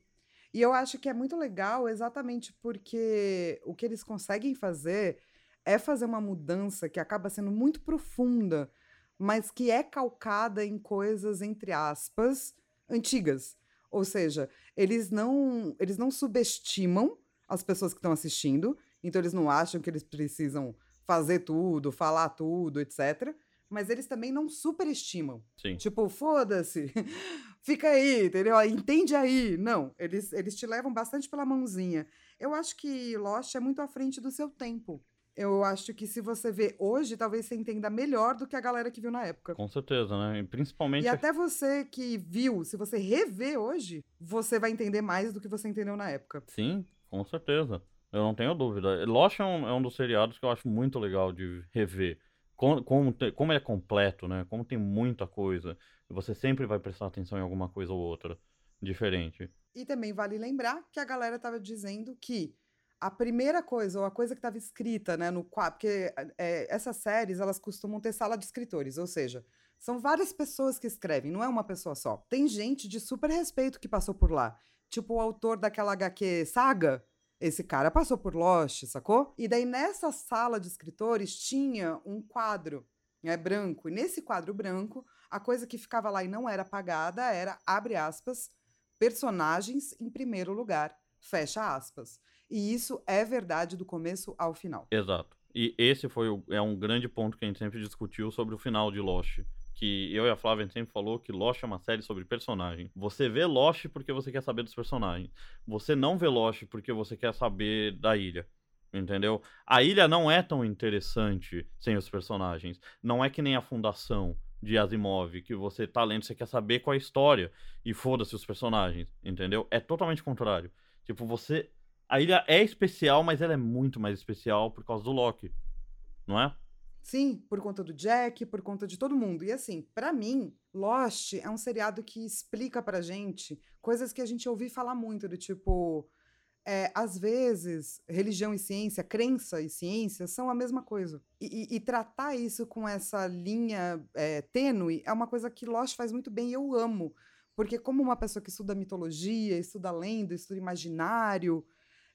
E eu acho que é muito legal exatamente porque o que eles conseguem fazer é fazer uma mudança que acaba sendo muito profunda, mas que é calcada em coisas, entre aspas, antigas. Ou seja, eles não, eles não subestimam as pessoas que estão assistindo, então eles não acham que eles precisam fazer tudo, falar tudo, etc mas eles também não superestimam. Sim. Tipo, foda-se, fica aí, entendeu? Entende aí. Não, eles, eles te levam bastante pela mãozinha. Eu acho que Lost é muito à frente do seu tempo. Eu acho que se você vê hoje, talvez você entenda melhor do que a galera que viu na época. Com certeza, né? E principalmente. E até você que viu, se você rever hoje, você vai entender mais do que você entendeu na época. Sim, com certeza. Eu não tenho dúvida. Lost é um, é um dos seriados que eu acho muito legal de rever como, como, como ele é completo, né? Como tem muita coisa, você sempre vai prestar atenção em alguma coisa ou outra diferente. E também vale lembrar que a galera estava dizendo que a primeira coisa, ou a coisa que estava escrita, né, no quadro, porque é, essas séries, elas costumam ter sala de escritores, ou seja, são várias pessoas que escrevem, não é uma pessoa só. Tem gente de super respeito que passou por lá. Tipo o autor daquela HQ Saga, esse cara passou por Lost, sacou? E daí nessa sala de escritores tinha um quadro, né, branco. E nesse quadro branco, a coisa que ficava lá e não era apagada era, abre aspas, personagens em primeiro lugar, fecha aspas. E isso é verdade do começo ao final. Exato. E esse foi o, é um grande ponto que a gente sempre discutiu sobre o final de Lost que eu e a Flávia sempre falou que Lost é uma série sobre personagem. Você vê Lost porque você quer saber dos personagens. Você não vê Lost porque você quer saber da ilha. Entendeu? A ilha não é tão interessante sem os personagens. Não é que nem a fundação de Asimov, que você tá lendo, você quer saber qual é a história e foda-se os personagens, entendeu? É totalmente contrário. Tipo, você. A ilha é especial, mas ela é muito mais especial por causa do Loki. Não é? Sim, por conta do Jack, por conta de todo mundo. E assim, para mim, Lost é um seriado que explica pra gente coisas que a gente ouviu falar muito, do tipo. É, às vezes, religião e ciência, crença e ciência são a mesma coisa. E, e, e tratar isso com essa linha é, tênue é uma coisa que Lost faz muito bem e eu amo. Porque, como uma pessoa que estuda mitologia, estuda lenda, estuda imaginário,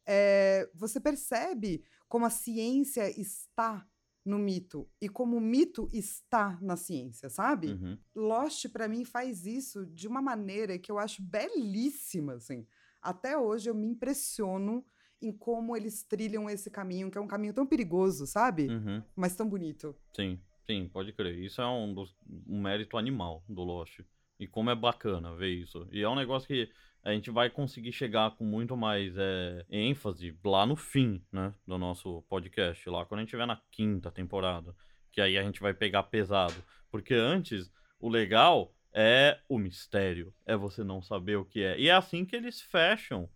é, você percebe como a ciência está no mito e como o mito está na ciência, sabe? Uhum. Lost para mim faz isso de uma maneira que eu acho belíssima, assim. Até hoje eu me impressiono em como eles trilham esse caminho, que é um caminho tão perigoso, sabe? Uhum. Mas tão bonito. Sim, sim, pode crer. Isso é um, um mérito animal do Lost. E como é bacana ver isso. E é um negócio que a gente vai conseguir chegar com muito mais é, ênfase lá no fim, né, do nosso podcast, lá quando a gente estiver na quinta temporada, que aí a gente vai pegar pesado, porque antes o legal é o mistério, é você não saber o que é. E é assim que eles fecham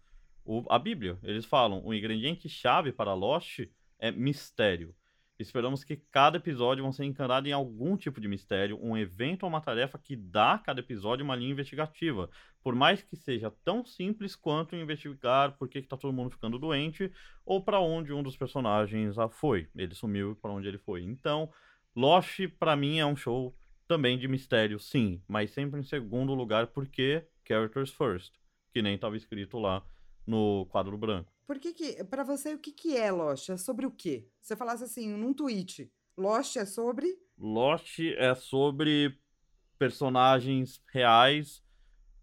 o, a Bíblia. Eles falam, o ingrediente chave para Lost é mistério. Esperamos que cada episódio vão ser encarado em algum tipo de mistério, um evento ou uma tarefa que dá a cada episódio uma linha investigativa. Por mais que seja tão simples quanto investigar por que está todo mundo ficando doente ou para onde um dos personagens foi. Ele sumiu para onde ele foi. Então, Lost para mim é um show também de mistério, sim, mas sempre em segundo lugar porque characters first, que nem estava escrito lá no quadro branco. Por que que, pra você, o que que é Lost? É sobre o quê? Você falasse assim, num tweet, Lost é sobre... Lost é sobre personagens reais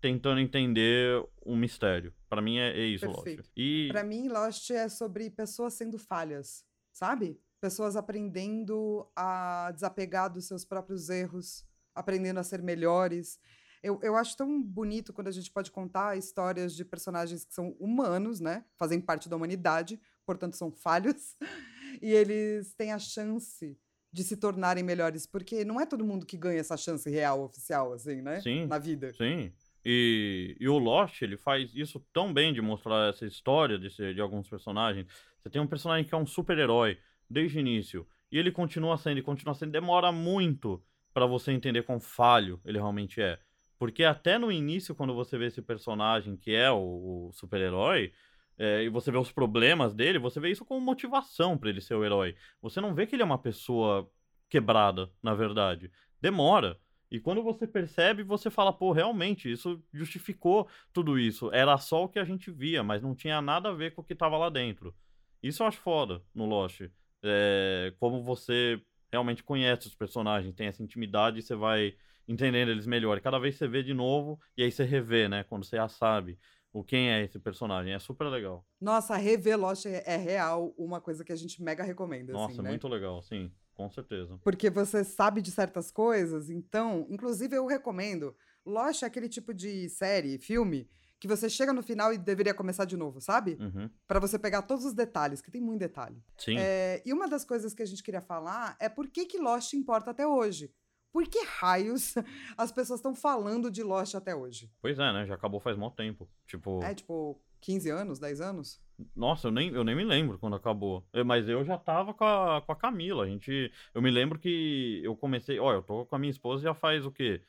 tentando entender um mistério. Para mim é, é isso, Perfeito. Lost. E Pra mim, Lost é sobre pessoas sendo falhas, sabe? Pessoas aprendendo a desapegar dos seus próprios erros, aprendendo a ser melhores. Eu, eu acho tão bonito quando a gente pode contar histórias de personagens que são humanos, né? Fazem parte da humanidade, portanto são falhos. E eles têm a chance de se tornarem melhores, porque não é todo mundo que ganha essa chance real, oficial, assim, né? Sim. Na vida. Sim. E, e o Lost, ele faz isso tão bem de mostrar essa história de, ser- de alguns personagens. Você tem um personagem que é um super-herói desde o início. E ele continua sendo, e continua sendo. Demora muito pra você entender quão falho ele realmente é. Porque até no início, quando você vê esse personagem que é o, o super-herói, é, e você vê os problemas dele, você vê isso como motivação pra ele ser o herói. Você não vê que ele é uma pessoa quebrada, na verdade. Demora. E quando você percebe, você fala, pô, realmente, isso justificou tudo isso. Era só o que a gente via, mas não tinha nada a ver com o que tava lá dentro. Isso eu acho foda no Lost. É, como você realmente conhece os personagens, tem essa intimidade e você vai entendendo eles melhor. E cada vez você vê de novo e aí você revê, né? Quando você já sabe o quem é esse personagem. É super legal. Nossa, rever Lost é, é real uma coisa que a gente mega recomenda, Nossa, assim, né? muito legal, sim, com certeza. Porque você sabe de certas coisas, então, inclusive eu recomendo. Lost é aquele tipo de série, filme, que você chega no final e deveria começar de novo, sabe? Uhum. Pra você pegar todos os detalhes, que tem muito detalhe. Sim. É, e uma das coisas que a gente queria falar é por que, que Lost importa até hoje. Por que raios as pessoas estão falando de Lost até hoje? Pois é, né? Já acabou faz mó tempo. Tipo. É tipo 15 anos, 10 anos? Nossa, eu nem, eu nem me lembro quando acabou. Eu- Mas eu já tava com a, com a Camila. A gente. Eu me lembro que eu comecei. Ó, eu tô com a minha esposa já faz o quê?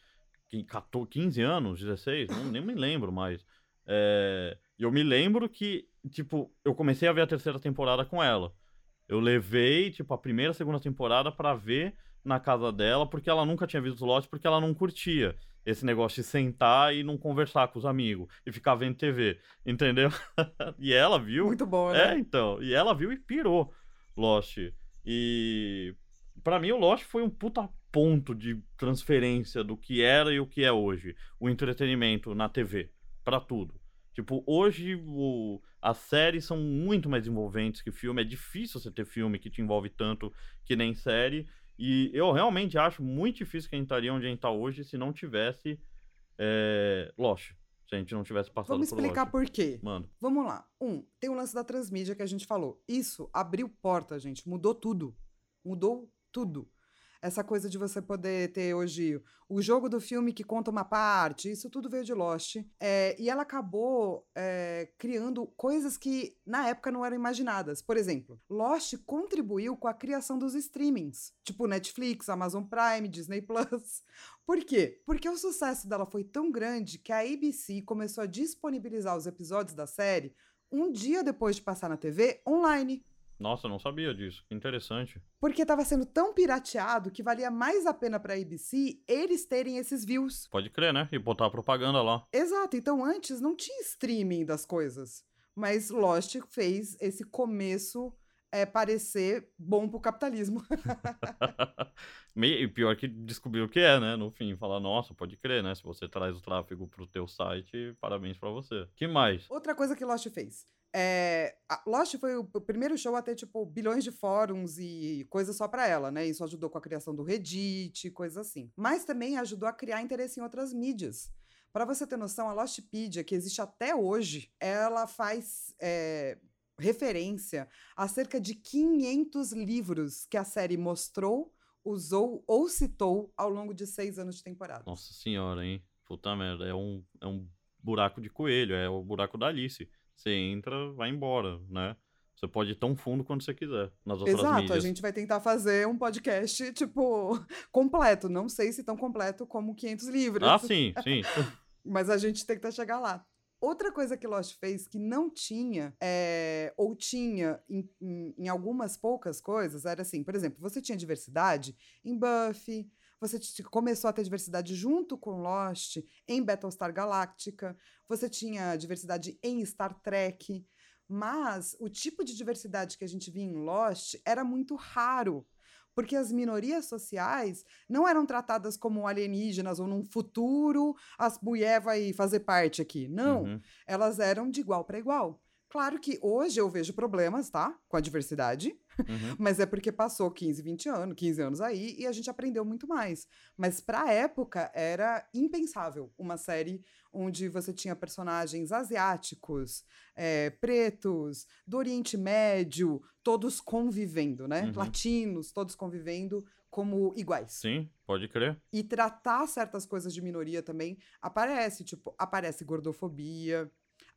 Quin- 14, 15 anos, 16? Não, nem me lembro mais. É, eu me lembro que, tipo, eu comecei a ver a terceira temporada com ela. Eu levei, tipo, a primeira, segunda temporada pra ver na casa dela, porque ela nunca tinha visto Lost, porque ela não curtia esse negócio de sentar e não conversar com os amigos e ficar vendo TV, entendeu? e ela viu. Muito bom, É, né? então. E ela viu e pirou Lost. E pra mim o Lost foi um puta ponto de transferência do que era e o que é hoje. O entretenimento na TV. Pra tudo. Tipo, hoje o... as séries são muito mais envolventes que filme. É difícil você ter filme que te envolve tanto que nem série. E eu realmente acho muito difícil que a gente estaria onde a gente tá hoje se não tivesse é... Lost. Se a gente não tivesse passado Vamos por explicar Lost. por quê. Mano, Vamos lá. Um, tem o lance da transmídia que a gente falou. Isso abriu porta, gente. Mudou tudo. Mudou tudo. Essa coisa de você poder ter hoje o jogo do filme que conta uma parte, isso tudo veio de Lost. É, e ela acabou é, criando coisas que na época não eram imaginadas. Por exemplo, Lost contribuiu com a criação dos streamings, tipo Netflix, Amazon Prime, Disney Plus. Por quê? Porque o sucesso dela foi tão grande que a ABC começou a disponibilizar os episódios da série um dia depois de passar na TV online. Nossa, não sabia disso. Que interessante. Porque estava sendo tão pirateado que valia mais a pena para a ABC eles terem esses views. Pode crer, né? E botar a propaganda lá. Exato, então antes não tinha streaming das coisas. Mas Lost fez esse começo é, parecer bom pro capitalismo. E pior que descobriu o que é, né? No fim, falar, nossa, pode crer, né? Se você traz o tráfego pro teu site, parabéns pra você. que mais? Outra coisa que Lost fez. É, a Lost foi o primeiro show a ter, tipo, bilhões de fóruns e coisas só pra ela, né? Isso ajudou com a criação do Reddit, coisas assim. Mas também ajudou a criar interesse em outras mídias. Pra você ter noção, a Lostpedia, que existe até hoje, ela faz é, referência a cerca de 500 livros que a série mostrou, usou ou citou ao longo de seis anos de temporada. Nossa senhora, hein? Puta merda, é um, é um buraco de coelho, é o buraco da Alice. Você entra, vai embora, né? Você pode ir tão fundo quanto você quiser nas outras Exato, mídias. a gente vai tentar fazer um podcast, tipo, completo. Não sei se tão completo como 500 livros. Ah, sim, sim. Mas a gente tenta chegar lá. Outra coisa que Lost fez que não tinha, é, ou tinha em, em, em, algumas poucas coisas, era assim, por exemplo, você tinha diversidade em Buffy, você começou a ter diversidade junto com Lost em Battlestar Galactica, você tinha diversidade em Star Trek, mas o tipo de diversidade que a gente via em Lost era muito raro porque as minorias sociais não eram tratadas como alienígenas ou num futuro as mulheres vai fazer parte aqui. Não, uhum. elas eram de igual para igual. Claro que hoje eu vejo problemas, tá? Com a diversidade. Uhum. Mas é porque passou 15, 20 anos, 15 anos aí e a gente aprendeu muito mais. Mas pra época era impensável uma série onde você tinha personagens asiáticos, é, pretos, do Oriente Médio, todos convivendo, né? Uhum. Latinos, todos convivendo como iguais. Sim, pode crer. E tratar certas coisas de minoria também aparece, tipo, aparece gordofobia,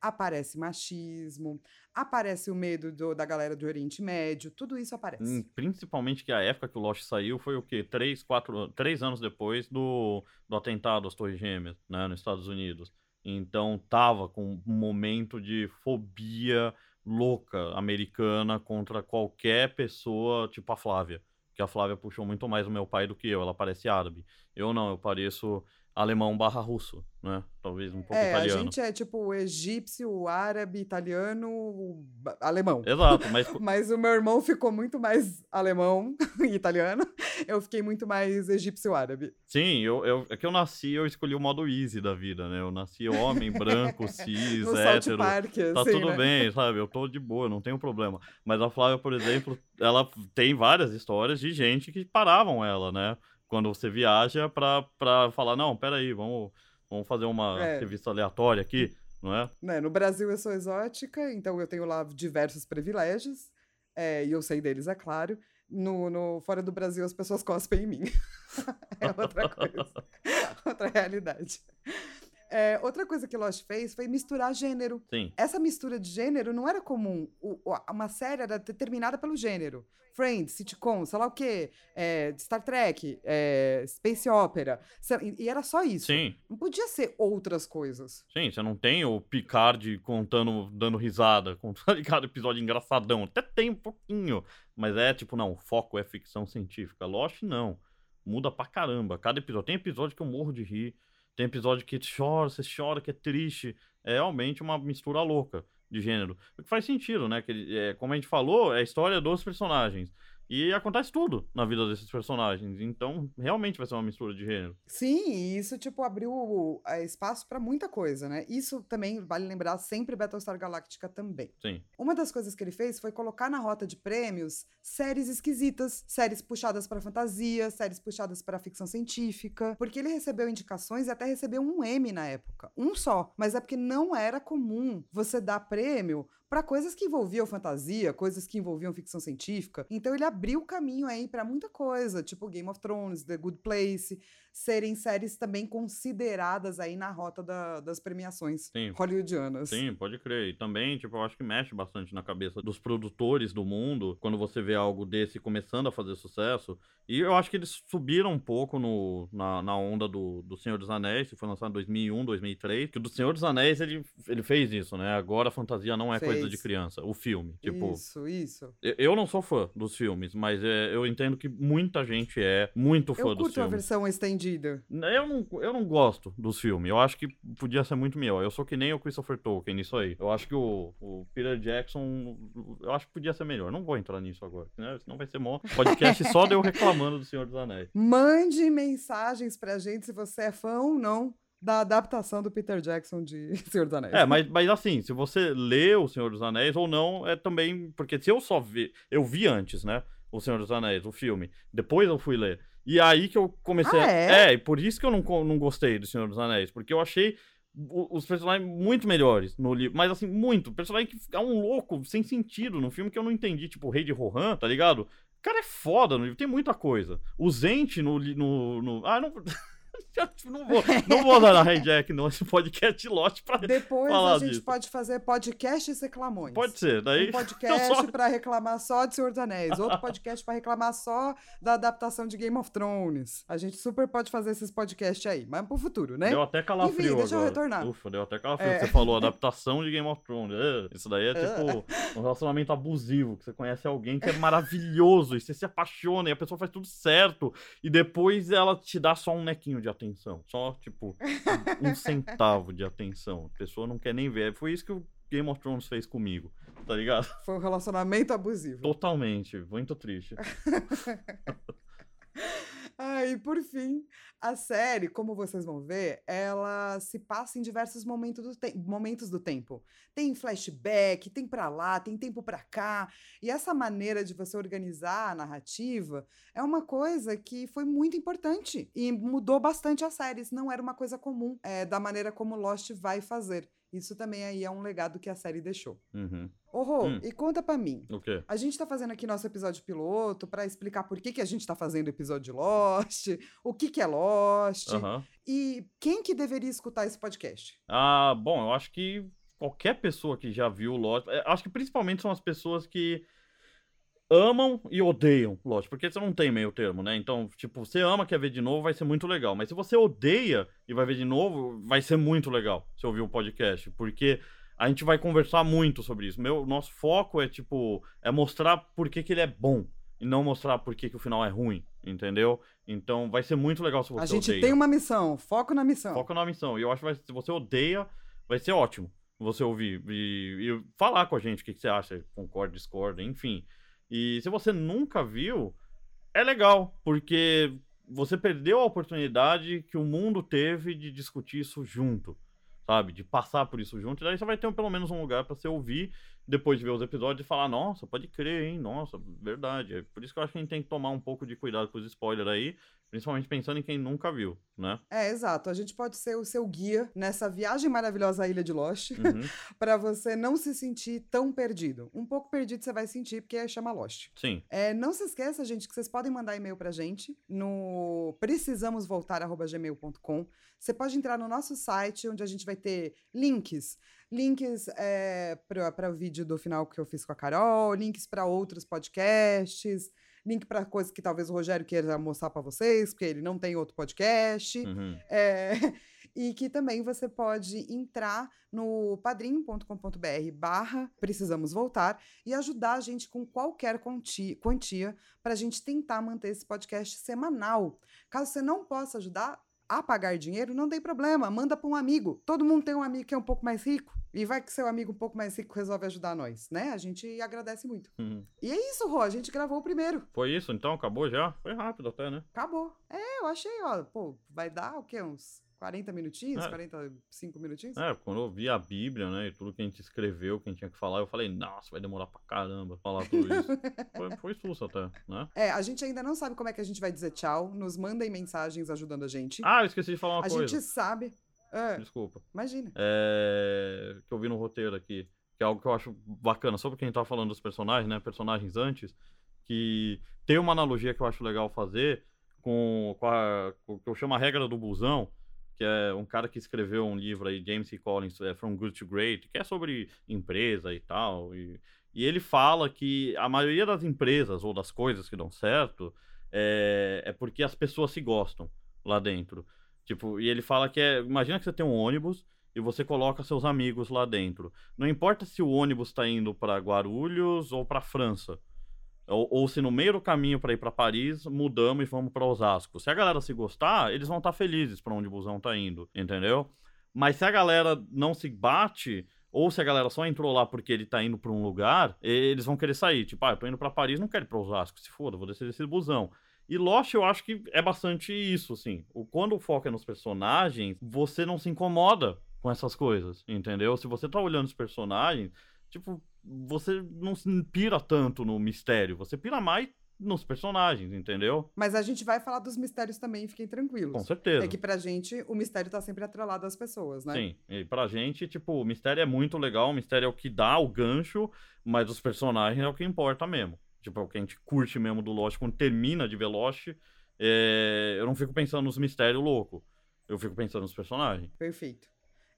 aparece machismo, aparece o medo do, da galera do Oriente Médio, tudo isso aparece. Hum, principalmente que a época que o Lost saiu foi o quê? Três, quatro, três anos depois do, do atentado às Torres Gêmeas, né, nos Estados Unidos. Então tava com um momento de fobia louca americana contra qualquer pessoa, tipo a Flávia. Que a Flávia puxou muito mais o meu pai do que eu, ela parece árabe. Eu não, eu pareço alemão barra russo, né? Talvez um pouco é, italiano. a gente é tipo egípcio, árabe, italiano, alemão. Exato, mas... mas o meu irmão ficou muito mais alemão e italiano. Eu fiquei muito mais egípcio-árabe. Sim, eu, eu, é que eu nasci, eu escolhi o modo easy da vida, né? Eu nasci homem, branco, cis, no hétero. Park, tá assim, tudo né? bem, sabe? Eu tô de boa, não tenho problema. Mas a Flávia, por exemplo, ela tem várias histórias de gente que paravam ela, né? Quando você viaja para falar, não, peraí, vamos, vamos fazer uma é. revista aleatória aqui, não é? Né, no Brasil eu sou exótica, então eu tenho lá diversos privilégios, é, e eu sei deles, é claro. No, no, fora do Brasil as pessoas cospem em mim. é outra coisa. outra realidade. É, outra coisa que Lost fez foi misturar gênero. Sim. Essa mistura de gênero não era comum. O, uma série era determinada pelo gênero. Friends, sitcom, sei lá o quê, é, Star Trek, é, Space Opera. E era só isso. Sim. Não podia ser outras coisas. Sim, você não tem o Picard contando, dando risada, com cada episódio engraçadão. Até tem um pouquinho. Mas é tipo, não, o foco é ficção científica. Lost, não. Muda pra caramba. Cada episódio. Tem episódio que eu morro de rir. Tem episódio que chora, você chora, que é triste. É realmente uma mistura louca de gênero. O que faz sentido, né? Que, é, como a gente falou, é a história dos personagens. E acontece tudo na vida desses personagens. Então, realmente vai ser uma mistura de gênero. Sim, e isso, tipo, abriu é, espaço para muita coisa, né? Isso também, vale lembrar, sempre Battlestar Galactica também. Sim. Uma das coisas que ele fez foi colocar na rota de prêmios séries esquisitas, séries puxadas para fantasia, séries puxadas para ficção científica, porque ele recebeu indicações e até recebeu um M na época. Um só. Mas é porque não era comum você dar prêmio para coisas que envolviam fantasia, coisas que envolviam ficção científica. Então ele abriu o caminho aí para muita coisa, tipo Game of Thrones, The Good Place, serem séries também consideradas aí na rota da, das premiações Sim. hollywoodianas. Sim, pode crer. E também, tipo, eu acho que mexe bastante na cabeça dos produtores do mundo quando você vê algo desse começando a fazer sucesso. E eu acho que eles subiram um pouco no, na, na onda do, do Senhor dos Anéis, que foi lançado em 2001, 2003. Que o do Senhor dos Anéis, ele, ele fez isso, né? Agora a fantasia não é fez. coisa de criança. O filme, tipo... Isso, isso. Eu, eu não sou fã dos filmes, mas é, eu entendo que muita gente é muito fã eu dos filmes. Eu curto a versão estendida eu não, eu não gosto dos filmes. Eu acho que podia ser muito melhor. Eu sou que nem o Christopher Tolkien nisso aí. Eu acho que o, o Peter Jackson. Eu acho que podia ser melhor. Não vou entrar nisso agora, né? Senão vai ser mó podcast só de eu reclamando do Senhor dos Anéis. Mande mensagens pra gente se você é fã ou não da adaptação do Peter Jackson de Senhor dos Anéis. É, mas, mas assim, se você lê o Senhor dos Anéis ou não, é também. Porque se eu só vi. Eu vi antes, né? O Senhor dos Anéis, o filme. Depois eu fui ler. E aí que eu comecei ah, a... É, é, e por isso que eu não, não gostei do Senhor dos Anéis. Porque eu achei os personagens muito melhores no livro. Mas assim, muito. O personagem que é um louco, sem sentido, no filme que eu não entendi. Tipo, o Rei de Rohan, tá ligado? O cara é foda no livro, tem muita coisa. O Zente no. no, no... Ah, não. não vou, não vou dar na hijack, não, esse podcast Lost pra Depois a gente disso. pode fazer podcasts reclamões. Pode ser, daí... Um podcast só- pra reclamar só de Senhor dos Anéis, outro podcast pra reclamar só da adaptação de Game of Thrones. A gente super pode fazer esses podcasts aí, mas pro futuro, né? Deu até calafrio Enfim, deixa eu agora. retornar. Ufa, deu até calafrio. É. Você falou adaptação de Game of Thrones. É, Isso daí é tipo um relacionamento abusivo, que você conhece alguém que é maravilhoso e você se apaixona e a pessoa faz tudo certo e depois ela te dá só um nequinho de atenção. Só, tipo, um centavo de atenção. A pessoa não quer nem ver. Foi isso que o Game of Thrones fez comigo, tá ligado? Foi um relacionamento abusivo. Totalmente. Muito triste. Ah, e por fim, a série, como vocês vão ver, ela se passa em diversos momentos do, te- momentos do tempo. Tem flashback, tem pra lá, tem tempo pra cá. E essa maneira de você organizar a narrativa é uma coisa que foi muito importante e mudou bastante as séries. Não era uma coisa comum é, da maneira como Lost vai fazer. Isso também aí é um legado que a série deixou. Uhum. Ô, Rô, Hum. e conta pra mim. O quê? A gente tá fazendo aqui nosso episódio piloto pra explicar por que, que a gente tá fazendo o episódio de Lost, o que, que é Lost Aham. e quem que deveria escutar esse podcast. Ah, bom, eu acho que qualquer pessoa que já viu Lost, é, acho que principalmente são as pessoas que amam e odeiam Lost, porque você não tem meio termo, né? Então, tipo, você ama, quer ver de novo, vai ser muito legal. Mas se você odeia e vai ver de novo, vai ser muito legal se ouvir o podcast, porque a gente vai conversar muito sobre isso. Meu, nosso foco é, tipo, é mostrar por que, que ele é bom e não mostrar por que, que o final é ruim, entendeu? Então, vai ser muito legal se você a gente odeia. tem uma missão, foco na missão. Foca na missão. E eu acho que vai- se você odeia, vai ser ótimo você ouvir e, e falar com a gente o que, que você acha, concorda, discorda, enfim. E se você nunca viu, é legal, porque você perdeu a oportunidade que o mundo teve de discutir isso junto, sabe? De passar por isso junto. E daí você vai ter pelo menos um lugar pra você ouvir depois de ver os episódios e falar: nossa, pode crer, hein? Nossa, verdade. É por isso que eu acho que a gente tem que tomar um pouco de cuidado com os spoilers aí, principalmente pensando em quem nunca viu, né? É, exato. A gente pode ser o seu guia nessa viagem maravilhosa à Ilha de Lost Uhum. pra você não se sentir tão perdido. Um pouco perdido você vai sentir porque chama Lost. Sim. É, não se esqueça, gente, que vocês podem mandar e-mail pra gente no precisamosvoltar.gmail.com. Você pode entrar no nosso site, onde a gente vai ter links. Links é, para o vídeo do final que eu fiz com a Carol, links para outros podcasts, link para coisas que talvez o Rogério queira mostrar para vocês, porque ele não tem outro podcast. Uhum. É, e que também você pode entrar no padrim.com.br barra precisamos voltar e ajudar a gente com qualquer quanti- quantia para a gente tentar manter esse podcast semanal. Caso você não possa ajudar a pagar dinheiro, não tem problema, manda para um amigo. Todo mundo tem um amigo que é um pouco mais rico e vai que seu amigo um pouco mais rico resolve ajudar nós, né? A gente agradece muito. Uhum. E é isso, Rô, a gente gravou o primeiro. Foi isso então? Acabou já? Foi rápido até, né? Acabou. É, eu achei, ó, pô, vai dar o quê? Uns 40 minutinhos? É. 45 minutinhos? É, quando eu vi a Bíblia, né, e tudo que a gente escreveu, que a gente tinha que falar, eu falei, nossa, vai demorar pra caramba falar tudo isso. foi, foi susto até, né? É, a gente ainda não sabe como é que a gente vai dizer tchau. Nos mandem mensagens ajudando a gente. Ah, eu esqueci de falar uma a coisa. gente sabe. Ah, Desculpa. imagina. É, que eu vi no roteiro aqui, que é algo que eu acho bacana, sobre quem tava falando dos personagens, né, personagens antes, que tem uma analogia que eu acho legal fazer com, com, a, com o que eu chamo a regra do busão, que é um cara que escreveu um livro aí, James C. Collins, é From Good to Great, que é sobre empresa e tal, e, e ele fala que a maioria das empresas ou das coisas que dão certo é, é porque as pessoas se gostam lá dentro. Tipo, e ele fala que é. Imagina que você tem um ônibus e você coloca seus amigos lá dentro. Não importa se o ônibus está indo para Guarulhos ou para França. Ou, ou se no meio do caminho para ir para Paris, mudamos e vamos para Osasco. Se a galera se gostar, eles vão estar felizes para onde o busão tá indo, entendeu? Mas se a galera não se bate, ou se a galera só entrou lá porque ele tá indo para um lugar, eles vão querer sair. Tipo, ah, eu tô indo para Paris, não quero ir para Osasco. Se foda, vou descer desse busão. E Lost, eu acho que é bastante isso, assim. O, quando o foco é nos personagens, você não se incomoda com essas coisas, entendeu? Se você tá olhando os personagens, tipo, você não se pira tanto no mistério, você pira mais nos personagens, entendeu? Mas a gente vai falar dos mistérios também, fiquem tranquilos. Com certeza. É que pra gente o mistério tá sempre atrelado às pessoas, né? Sim, e pra gente, tipo, o mistério é muito legal, o mistério é o que dá o gancho, mas os personagens é o que importa mesmo. Tipo, é o que a gente curte mesmo do Lost, quando termina de ver Lost, é, eu não fico pensando nos mistérios loucos. eu fico pensando nos personagens. Perfeito.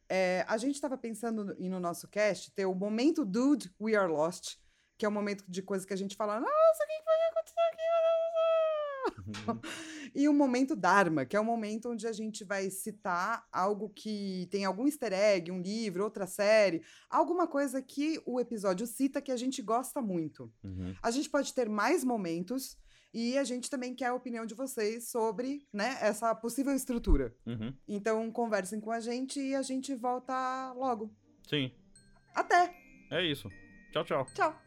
É, a gente estava pensando no, no nosso cast ter o momento Dude, We Are Lost, que é o momento de coisa que a gente fala, nossa, o que foi que aconteceu aqui? Uhum. e o momento Dharma, que é o momento onde a gente vai citar algo que tem algum easter egg, um livro, outra série, alguma coisa que o episódio cita que a gente gosta muito. Uhum. A gente pode ter mais momentos e a gente também quer a opinião de vocês sobre né, essa possível estrutura. Uhum. Então conversem com a gente e a gente volta logo. Sim. Até! É isso. Tchau, tchau. Tchau!